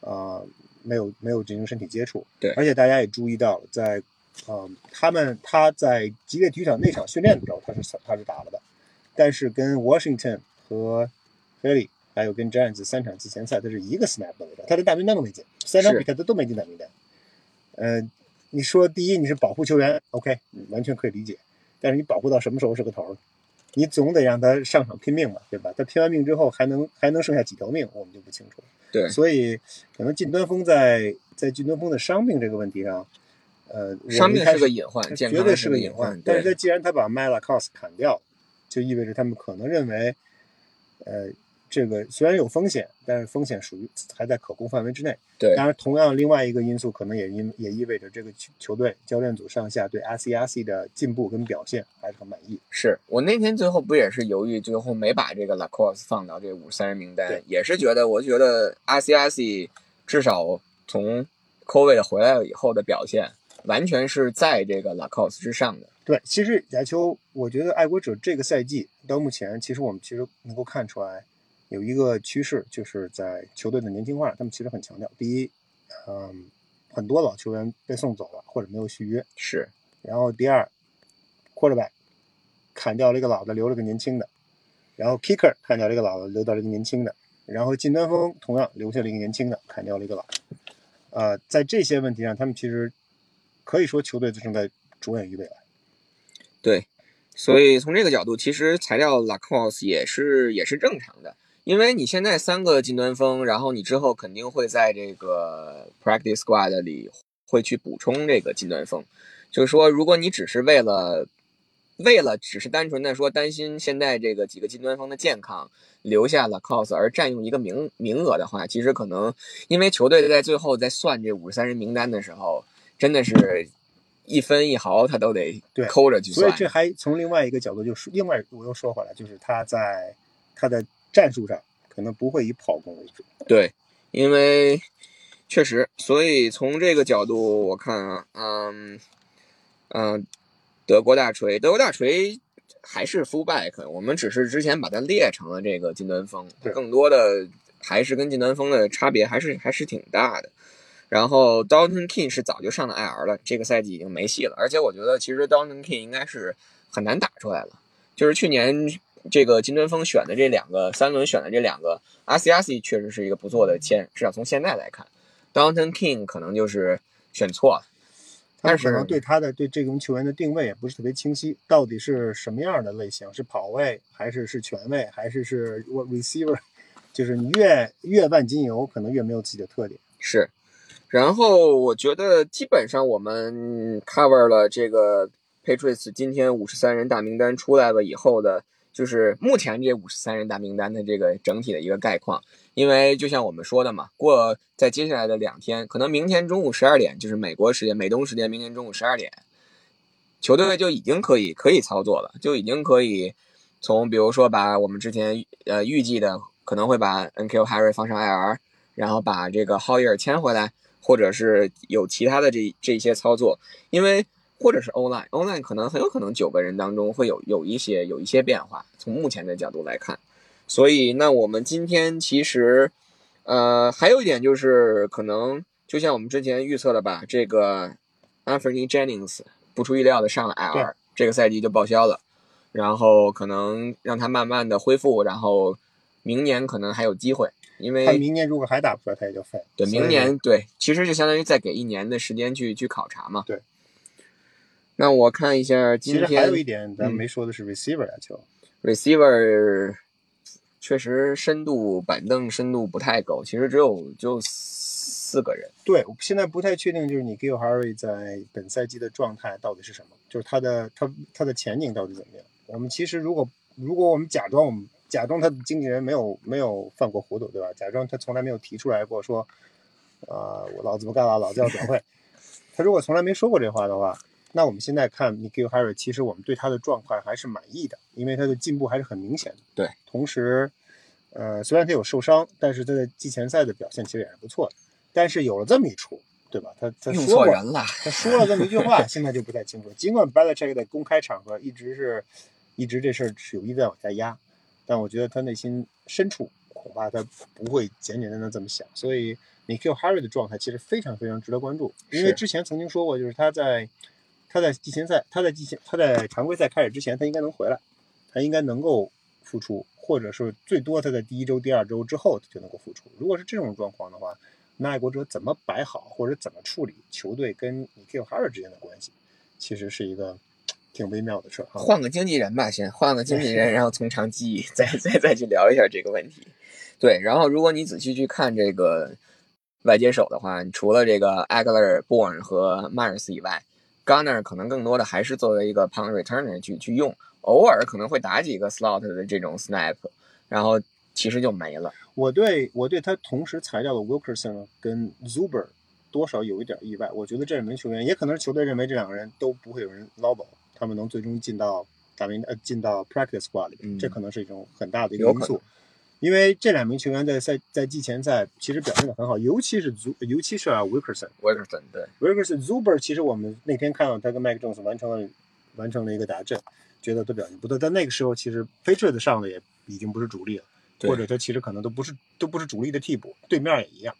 呃没有没有进行身体接触。对，而且大家也注意到了，在呃他们他在激烈体育场那场训练的时候他是他是打了的，但是跟 Washington 和 Philly 还有跟 Giants 三场季前赛他是一个 snap 都没他的大名单都没进，三场比赛他都没进大名单。呃，你说第一你是保护球员，OK，完全可以理解。但是你保护到什么时候是个头？你总得让他上场拼命吧，对吧？他拼完命之后还能还能剩下几条命，我们就不清楚了。对，所以可能靳端峰在在靳端峰的伤病这个问题上，呃，伤病是个隐患，绝对是个隐患。但是他既然他把 m a l a c o s 砍掉，就意味着他们可能认为，呃。这个虽然有风险，但是风险属于还在可控范围之内。对，当然，同样另外一个因素可能也因也意味着这个球球队教练组上下对 RCRC 的进步跟表现还是很满意。是我那天最后不也是犹豫，最后没把这个 Lacoste 放到这五十三人名单，也是觉得我觉得 RCRC 至少从 COVID 回来了以后的表现，完全是在这个 Lacoste 之上的。对，其实亚秋，我觉得爱国者这个赛季到目前，其实我们其实能够看出来。有一个趋势，就是在球队的年轻化，他们其实很强调。第一，嗯，很多老球员被送走了或者没有续约，是。然后第二，quarterback 砍掉了一个老的，留了个年轻的。然后 kicker 砍掉了一个老的，留到了一个年轻的。然后近端锋同样留下了一个年轻的，砍掉了一个老。呃，在这些问题上，他们其实可以说球队正在着眼于未来。对，所以从这个角度，其实裁掉 Lacoste 也是也是正常的。因为你现在三个近端锋，然后你之后肯定会在这个 practice squad 里会去补充这个近端锋，就是说，如果你只是为了为了只是单纯的说担心现在这个几个近端锋的健康留下了 cos 而占用一个名名额的话，其实可能因为球队在最后在算这五十三人名单的时候，真的是一分一毫他都得对抠着去算。所以这还从另外一个角度就是，另外我又说回来，就是他在他的战术上可能不会以跑攻为主。对，因为确实，所以从这个角度我看啊，嗯嗯，德国大锤，德国大锤还是 fullback，我们只是之前把它列成了这个近端锋，对更多的还是跟近端锋的差别还是还是挺大的。然后 Dalton King 是早就上了 IR 了，这个赛季已经没戏了。而且我觉得其实 Dalton King 应该是很难打出来了。就是去年这个金端峰选的这两个三轮选的这两个，阿西阿西确实是一个不错的签，至少从现在来看，Dalton King 可能就是选错了。但是可能对他的对这种球员的定位也不是特别清晰，到底是什么样的类型？是跑位，还是是全位，还是是 receiver？就是你越越万金油，可能越没有自己的特点。是，然后我觉得基本上我们 cover 了这个 Patriots 今天五十三人大名单出来了以后的，就是目前这五十三人大名单的这个整体的一个概况。因为就像我们说的嘛，过在接下来的两天，可能明天中午十二点，就是美国时间、美东时间，明天中午十二点，球队就已经可以可以操作了，就已经可以从比如说把我们之前呃预计的可能会把 NQ Harry 放上 IR，然后把这个 Hoyer 签回来，或者是有其他的这这些操作，因为或者是 Online Online 可能很有可能九个人当中会有有一些有一些变化，从目前的角度来看，所以那我们今天其实呃还有一点就是可能就像我们之前预测的吧，这个 Anthony Jennings 不出意料的上了 IR，这个赛季就报销了，然后可能让他慢慢的恢复，然后明年可能还有机会，因为他明年如果还打不出来，他也就废了。对，明年对，其实就相当于再给一年的时间去去考察嘛。对。那我看一下今其实还有一点咱嗯没说的是 receiver 呀，球。receiver 确实深度板凳深度不太够，其实只有就四个人。对，我现在不太确定，就是你 Gil Harry 在本赛季的状态到底是什么，就是他的他他的前景到底怎么样？我们其实如果如果我们假装我们假装他的经纪人没有没有犯过糊涂，对吧？假装他从来没有提出来过说，啊、我老子不干了，老子要转会。他如果从来没说过这话的话，那我们现在看 k i Harry，其实我们对他的状态还是满意的，因为他的进步还是很明显的。对，同时，呃，虽然他有受伤，但是他在季前赛的表现其实也是不错的。但是有了这么一出，对吧？他他用说过，错人了，他说了这么一句话，现在就不太清楚。尽管 Belichick 在公开场合一直是，一直这事儿是有意在往下压，但我觉得他内心深处恐怕他不会简简单单这么想。所以 k i Harry 的状态其实非常非常值得关注，因为之前曾经说过，就是他在他在季前赛，他在季前他在常规赛开始之前，他应该能回来，他应该能够复出，或者是最多他在第一周、第二周之后他就能够复出。如果是这种状况的话，那爱国者怎么摆好，或者怎么处理球队跟 i k i Harry 之间的关系，其实是一个挺微妙的事儿。换个经纪人吧，先换个经纪人，然后从长计议，再再再去聊一下这个问题。对，然后如果你仔细去看这个外接手的话，除了这个 Agler、Bourne 和 Myers 以外，Gunner 可能更多的还是作为一个 punt returner 去去用，偶尔可能会打几个 slot 的这种 snap，然后其实就没了。我对我对他同时裁掉了 Wilkerson 跟 Zuber 多少有一点意外。我觉得这两名球员也可能是球队认为这两个人都不会有人捞走，他们能最终进到大名呃进到 practice squad 里这可能是一种很大的一个因素。因为这两名球员在赛在季前赛其实表现的很好，尤其是 Z 尤其是啊。Wilkerson 对，Wilkerson Zuber 其实我们那天看到他跟 Mike Jones 完成了完成了一个打阵，觉得都表现不错。但那个时候其实 Patriot 上的也已经不是主力了，对或者他其实可能都不是都不是主力的替补，对面也一样。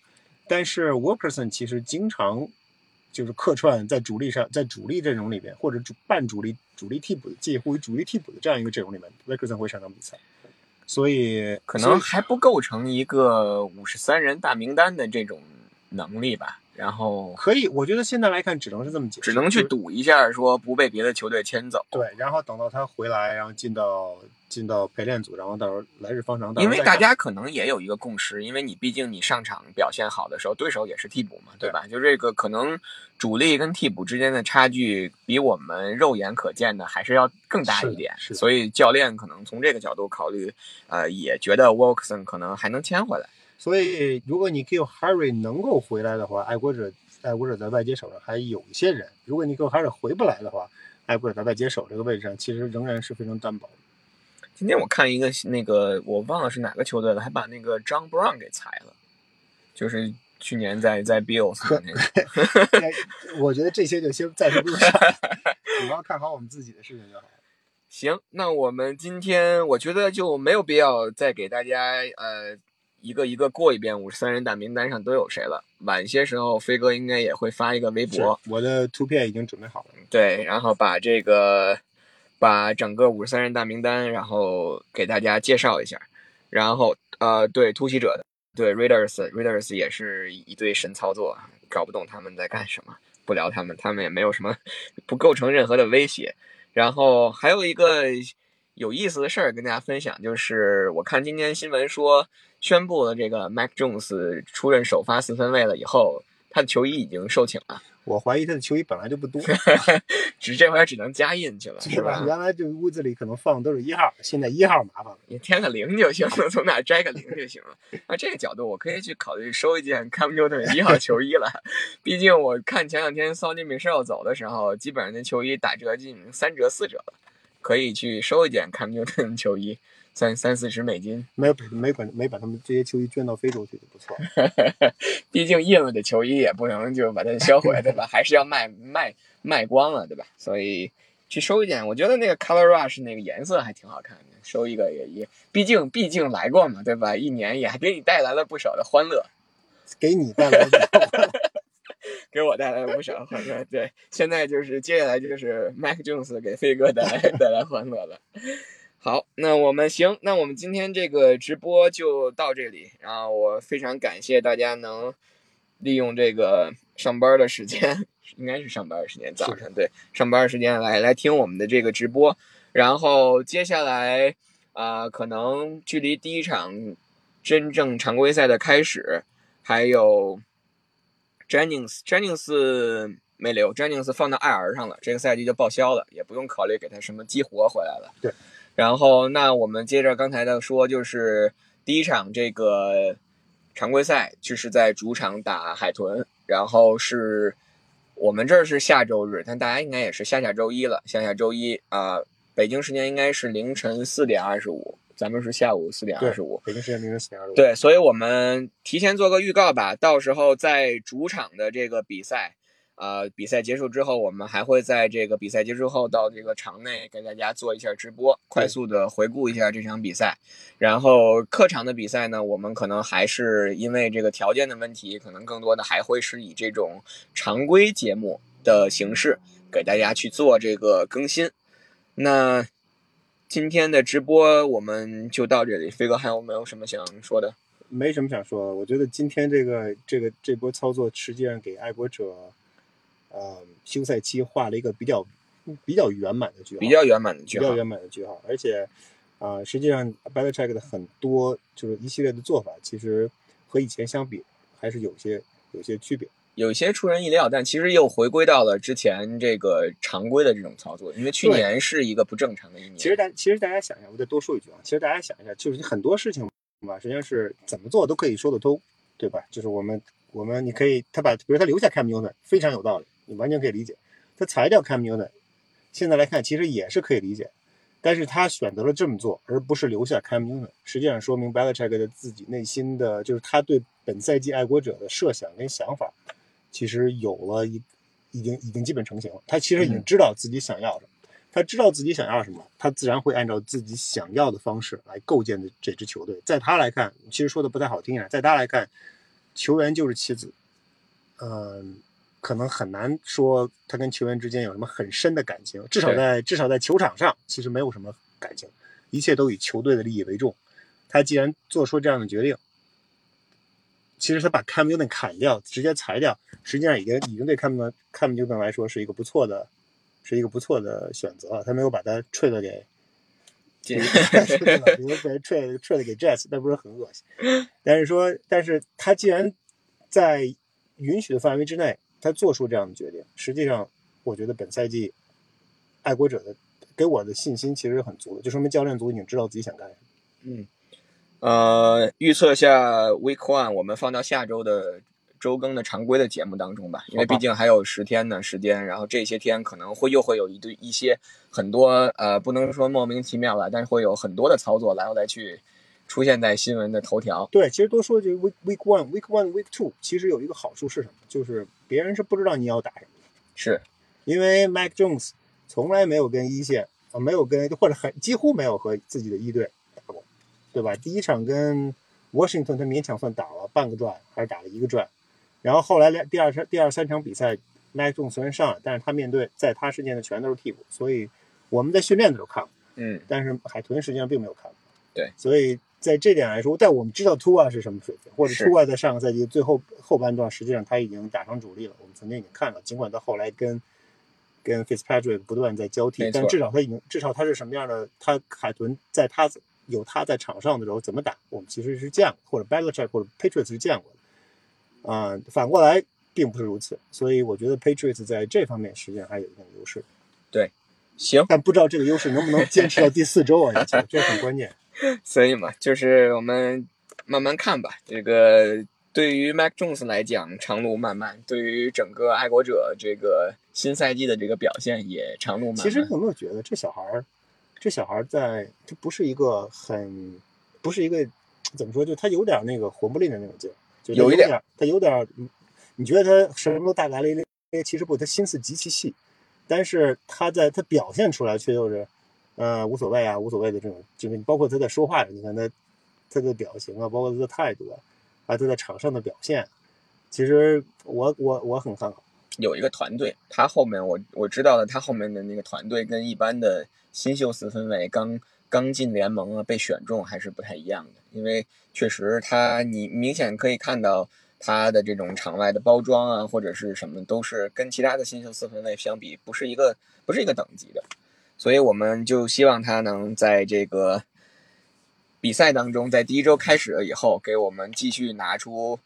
但是 Wilkerson 其实经常就是客串在主力上，在主力阵容里边或者主半主力、主力替补的介乎于主力替补的这样一个阵容里面，Wilkerson 会上场比赛。所以可能还不构成一个五十三人大名单的这种能力吧。然后可以，我觉得现在来看只能是这么解释，只能去赌一下，说不被别的球队牵走。对，然后等到他回来，然后进到进到陪练组，然后到时候来日方长。因为大家可能也有一个共识，因为你毕竟你上场表现好的时候，对手也是替补嘛，对吧？就这个可能主力跟替补之间的差距，比我们肉眼可见的还是要更大一点。是是所以教练可能从这个角度考虑，呃，也觉得 Wilson 可能还能签回来。所以如果你 Kill Harry 能够回来的话，爱国者爱国者在外接手上还有一些人。如果尼克哈尔回不来的话，爱国者在外接手这个位置上其实仍然是非常单薄。今天我看一个那个，我忘了是哪个球队了，还把那个 John Brown 给裁了，就是去年在在 Bills 那个。我觉得这些就先暂时不用想，主要看好我们自己的事情就好。行，那我们今天我觉得就没有必要再给大家呃一个一个过一遍五十三人大名单上都有谁了。晚些时候飞哥应该也会发一个微博，我的图片已经准备好了。对，然后把这个。把整个五十三人大名单，然后给大家介绍一下。然后，呃，对突袭者的，对 Raiders，Raiders 也是一堆神操作，搞不懂他们在干什么。不聊他们，他们也没有什么，不构成任何的威胁。然后还有一个有意思的事儿跟大家分享，就是我看今天新闻说，宣布了这个 Mac Jones 出任首发四分卫了以后，他的球衣已经售罄了。我怀疑他的球衣本来就不多，只这回只能加印去了，是吧？原来这屋子里可能放的都是一号，现在一号麻烦了，你添个零就行了，从哪摘个零就行了。那这个角度，我可以去考虑收一件 Cam Newton 一号球衣了。毕竟我看前两天 Sonny Michel 走的时候，基本上那球衣打折进三折四折了，可以去收一件 Cam Newton 球衣。三三四十美金，没没把没把他们这些球衣捐到非洲去就不错。毕竟印了的球衣也不能就把它销毁，对吧？还是要卖卖卖光了，对吧？所以去收一件，我觉得那个 Color Rush 那个颜色还挺好看的，收一个也也，毕竟毕竟来过嘛，对吧？一年也还给你带来了不少的欢乐，给你带来了，给我带来了不少欢乐。对，现在就是接下来就是 Mac Jones 给飞哥带来带来欢乐了。好，那我们行，那我们今天这个直播就到这里。然后我非常感谢大家能利用这个上班的时间，应该是上班的时间，早上对，上班的时间来来听我们的这个直播。然后接下来啊，可能距离第一场真正常规赛的开始还有 Jennings Jennings 没留，Jennings 放到 IR 上了，这个赛季就报销了，也不用考虑给他什么激活回来了。对。然后，那我们接着刚才的说，就是第一场这个常规赛就是在主场打海豚，然后是我们这儿是下周日，但大家应该也是下下周一了。下下周一啊，北京时间应该是凌晨四点二十五，咱们是下午四点二十五。北京时间凌晨四点二十五。对，所以我们提前做个预告吧，到时候在主场的这个比赛。呃，比赛结束之后，我们还会在这个比赛结束后到这个场内给大家做一下直播，快速的回顾一下这场比赛。然后客场的比赛呢，我们可能还是因为这个条件的问题，可能更多的还会是以这种常规节目的形式给大家去做这个更新。那今天的直播我们就到这里，飞哥还有没有什么想说的？没什么想说的，我觉得今天这个这个这波操作实际上给爱国者。呃，休赛期画了一个比较比较圆满的句号，比较圆满的句号，比较圆满的句号。而且，啊，实际上 b e l t h e c k 的很多就是一系列的做法，其实和以前相比还是有些有些区别，有些出人意料，但其实又回归到了之前这个常规的这种操作。因为去年是一个不正常的一年。其实大其实大家想一下，我再多说一句啊，其实大家想一下，就是很多事情吧，实际上是怎么做都可以说得通，对吧？就是我们我们你可以他把，比如他留下 Cam Newton，非常有道理。你完全可以理解，他裁掉 Cam Newton，现在来看其实也是可以理解，但是他选择了这么做，而不是留下 Cam Newton，实际上说明 Belichick 的自己内心的就是他对本赛季爱国者的设想跟想法，其实有了一，已经已经基本成型了。他其实已经知道自己想要什么，他知道自己想要什么，他自然会按照自己想要的方式来构建的这支球队。在他来看，其实说的不太好听啊，在他来看，球员就是棋子，嗯。可能很难说他跟球员之间有什么很深的感情，至少在至少在球场上，其实没有什么感情，一切都以球队的利益为重。他既然做出这样的决定，其实他把 Cam Newton 砍掉，直接裁掉，实际上已经已经对 Cam Cam Newton 来说是一个不错的，是一个不错的选择了。他没有把他 trade 给，比如被 trade trade 给 Jets，那不是很恶心？但是说，但是他既然在允许的范围之内。他做出这样的决定，实际上，我觉得本赛季爱国者的给我的信心其实很足的，就说明教练组已经知道自己想干什么。嗯，呃，预测一下 Week One，我们放到下周的周更的常规的节目当中吧，因为毕竟还有十天的时间，然后这些天可能会又会有一堆一些很多呃，不能说莫名其妙了，但是会有很多的操作来来去出现在新闻的头条。对，其实多说句 week week one week one week two，其实有一个好处是什么？就是别人是不知道你要打什么的，是因为 Mac Jones 从来没有跟一线啊，没有跟或者很几乎没有和自己的一队对吧？第一场跟 Washington 他勉强算打了半个转，还是打了一个转，然后后来两第二场第二三场比赛，Mac Jones 虽然上了，但是他面对在他身前的全都是替补，所以我们在训练的时候看过。嗯，但是海豚实际上并没有看过。对，所以在这点来说，但我们知道 Tua 是什么水平，或者是 Tua 在上个赛季最后后半段，实际上他已经打上主力了。我们曾经已经看了，尽管他后来跟跟 Fitzpatrick 不断在交替但至少他已经至少他是什么样的，他海豚在他有他在场上的时候怎么打，我们其实是见过，或者 Belichick 或者 Patriots 是见过的。啊、反过来并不是如此，所以我觉得 Patriots 在这方面实际上还有一定的优势。对行，但不知道这个优势能不能坚持到第四周啊？这很关键。所以嘛，就是我们慢慢看吧。这个对于 Mac Jones 来讲，长路漫漫；对于整个爱国者这个新赛季的这个表现，也长路漫漫。其实你有没有觉得这小孩儿，这小孩在这不是一个很，不是一个怎么说？就他有点那个活不吝的那种劲儿，就有一点点，他有点你觉得他什么都大大咧咧，其实不，他心思极其细，但是他在他表现出来却又是，呃，无所谓啊，无所谓的这种，就是包括他在说话里，你看他他的表情啊，包括他的态度啊，还有他在场上的表现，其实我我我很看好。有一个团队，他后面我我知道的，他后面的那个团队跟一般的新秀四分卫刚刚进联盟啊被选中还是不太一样的，因为确实他你明显可以看到他的这种场外的包装啊或者是什么都是跟其他的新秀四分卫相比不是一个不是一个等级的，所以我们就希望他能在这个比赛当中，在第一周开始了以后，给我们继续拿出。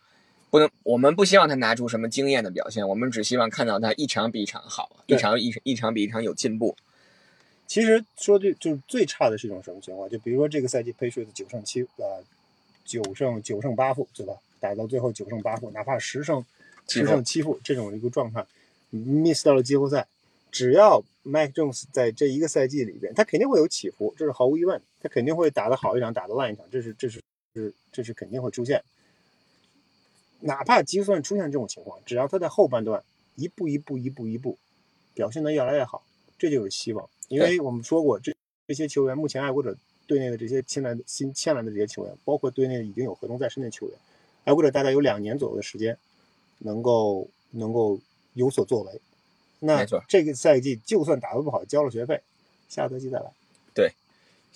不能，我们不希望他拿出什么惊艳的表现，我们只希望看到他一场比一场好，一场一一场比一场有进步。其实说句就是最差的是一种什么情况？就比如说这个赛季 Patriots 九胜七呃九胜九胜八负，对吧？打到最后九胜八负，哪怕十胜十胜七负这种一个状态，miss 到了季后赛，只要 Mac Jones 在这一个赛季里边，他肯定会有起伏，这是毫无疑问，他肯定会打得好一场，打得烂一场，这是这是是这是肯定会出现。哪怕就算出现这种情况，只要他在后半段一步一步一步一步表现得越来越好，这就有希望。因为我们说过，这这些球员目前爱国者队内的这些签来的新签来的这些球员，包括队内已经有合同在身的球员，爱国者大概有两年左右的时间能够能够有所作为。那这个赛季就算打得不好，交了学费，下个赛季再来。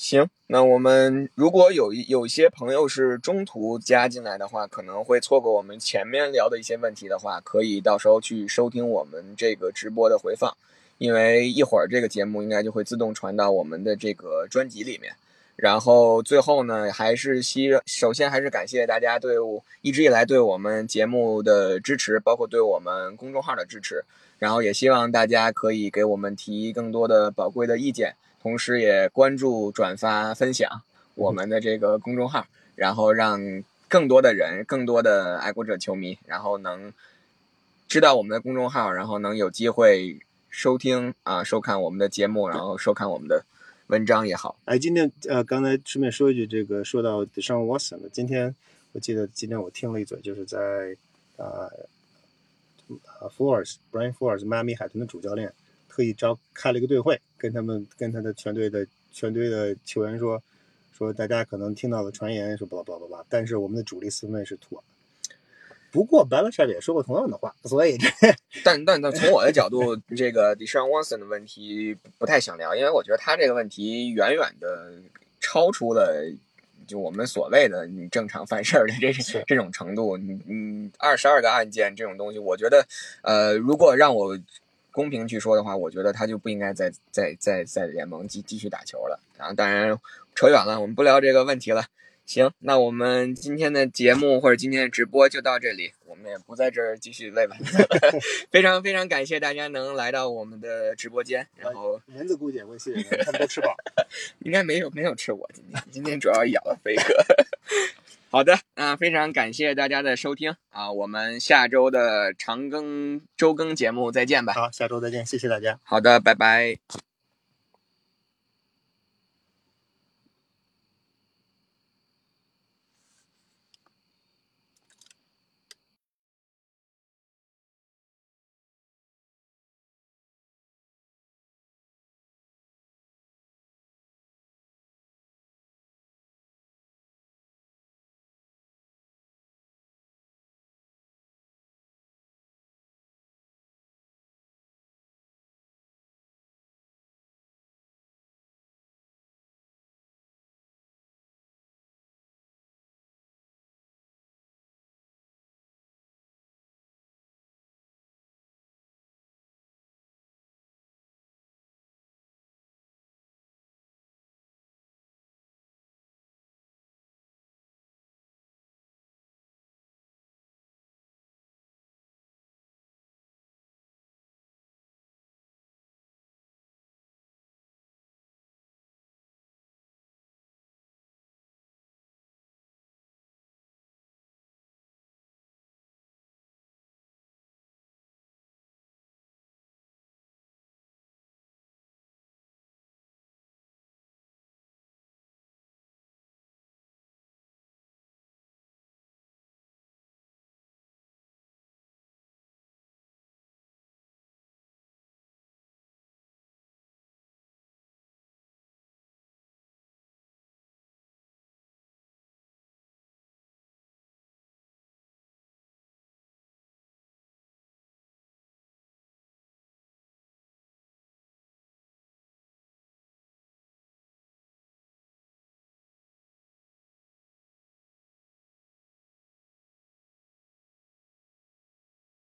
行，那我们如果有一有一些朋友是中途加进来的话，可能会错过我们前面聊的一些问题的话，可以到时候去收听我们这个直播的回放，因为一会儿这个节目应该就会自动传到我们的这个专辑里面。然后最后呢，还是希首先还是感谢大家对我一直以来对我们节目的支持，包括对我们公众号的支持。然后也希望大家可以给我们提更多的宝贵的意见，同时也关注、转发、分享我们的这个公众号，然后让更多的人、更多的爱国者球迷，然后能知道我们的公众号，然后能有机会收听啊、收看我们的节目，然后收看我们的文章也好。哎，今天呃，刚才顺便说一句，这个说到 Deshaun Watson 的，今天我记得今天我听了一嘴，就是在呃呃 Flores Brian Flores 迈阿密海豚的主教练特意召开了一个队会，跟他们跟他的全队的全队的球员说说大家可能听到的传言说巴拉巴拉巴拉，但是我们的主力四分卫是图尔。不过 Belichick 也说过同样的话，所以这 但但但从我的角度，这个 Deshaun Watson 的问题不太想聊，因为我觉得他这个问题远远的超出了就我们所谓的你正常犯事儿的这是这种程度。你你二十二个案件这种东西，我觉得呃，如果让我公平去说的话，我觉得他就不应该再再再在联盟继继续打球了。然后当然扯远了，我们不聊这个问题了。行，那我们今天的节目或者今天的直播就到这里，我们也不在这儿继续累了。非常非常感谢大家能来到我们的直播间，然后蚊子估计也会谢谢他们，他们都吃饱。应该没有没有吃我今天，今天主要咬了飞哥。好的，那非常感谢大家的收听啊，我们下周的长更周更节目再见吧。好，下周再见，谢谢大家。好的，拜拜。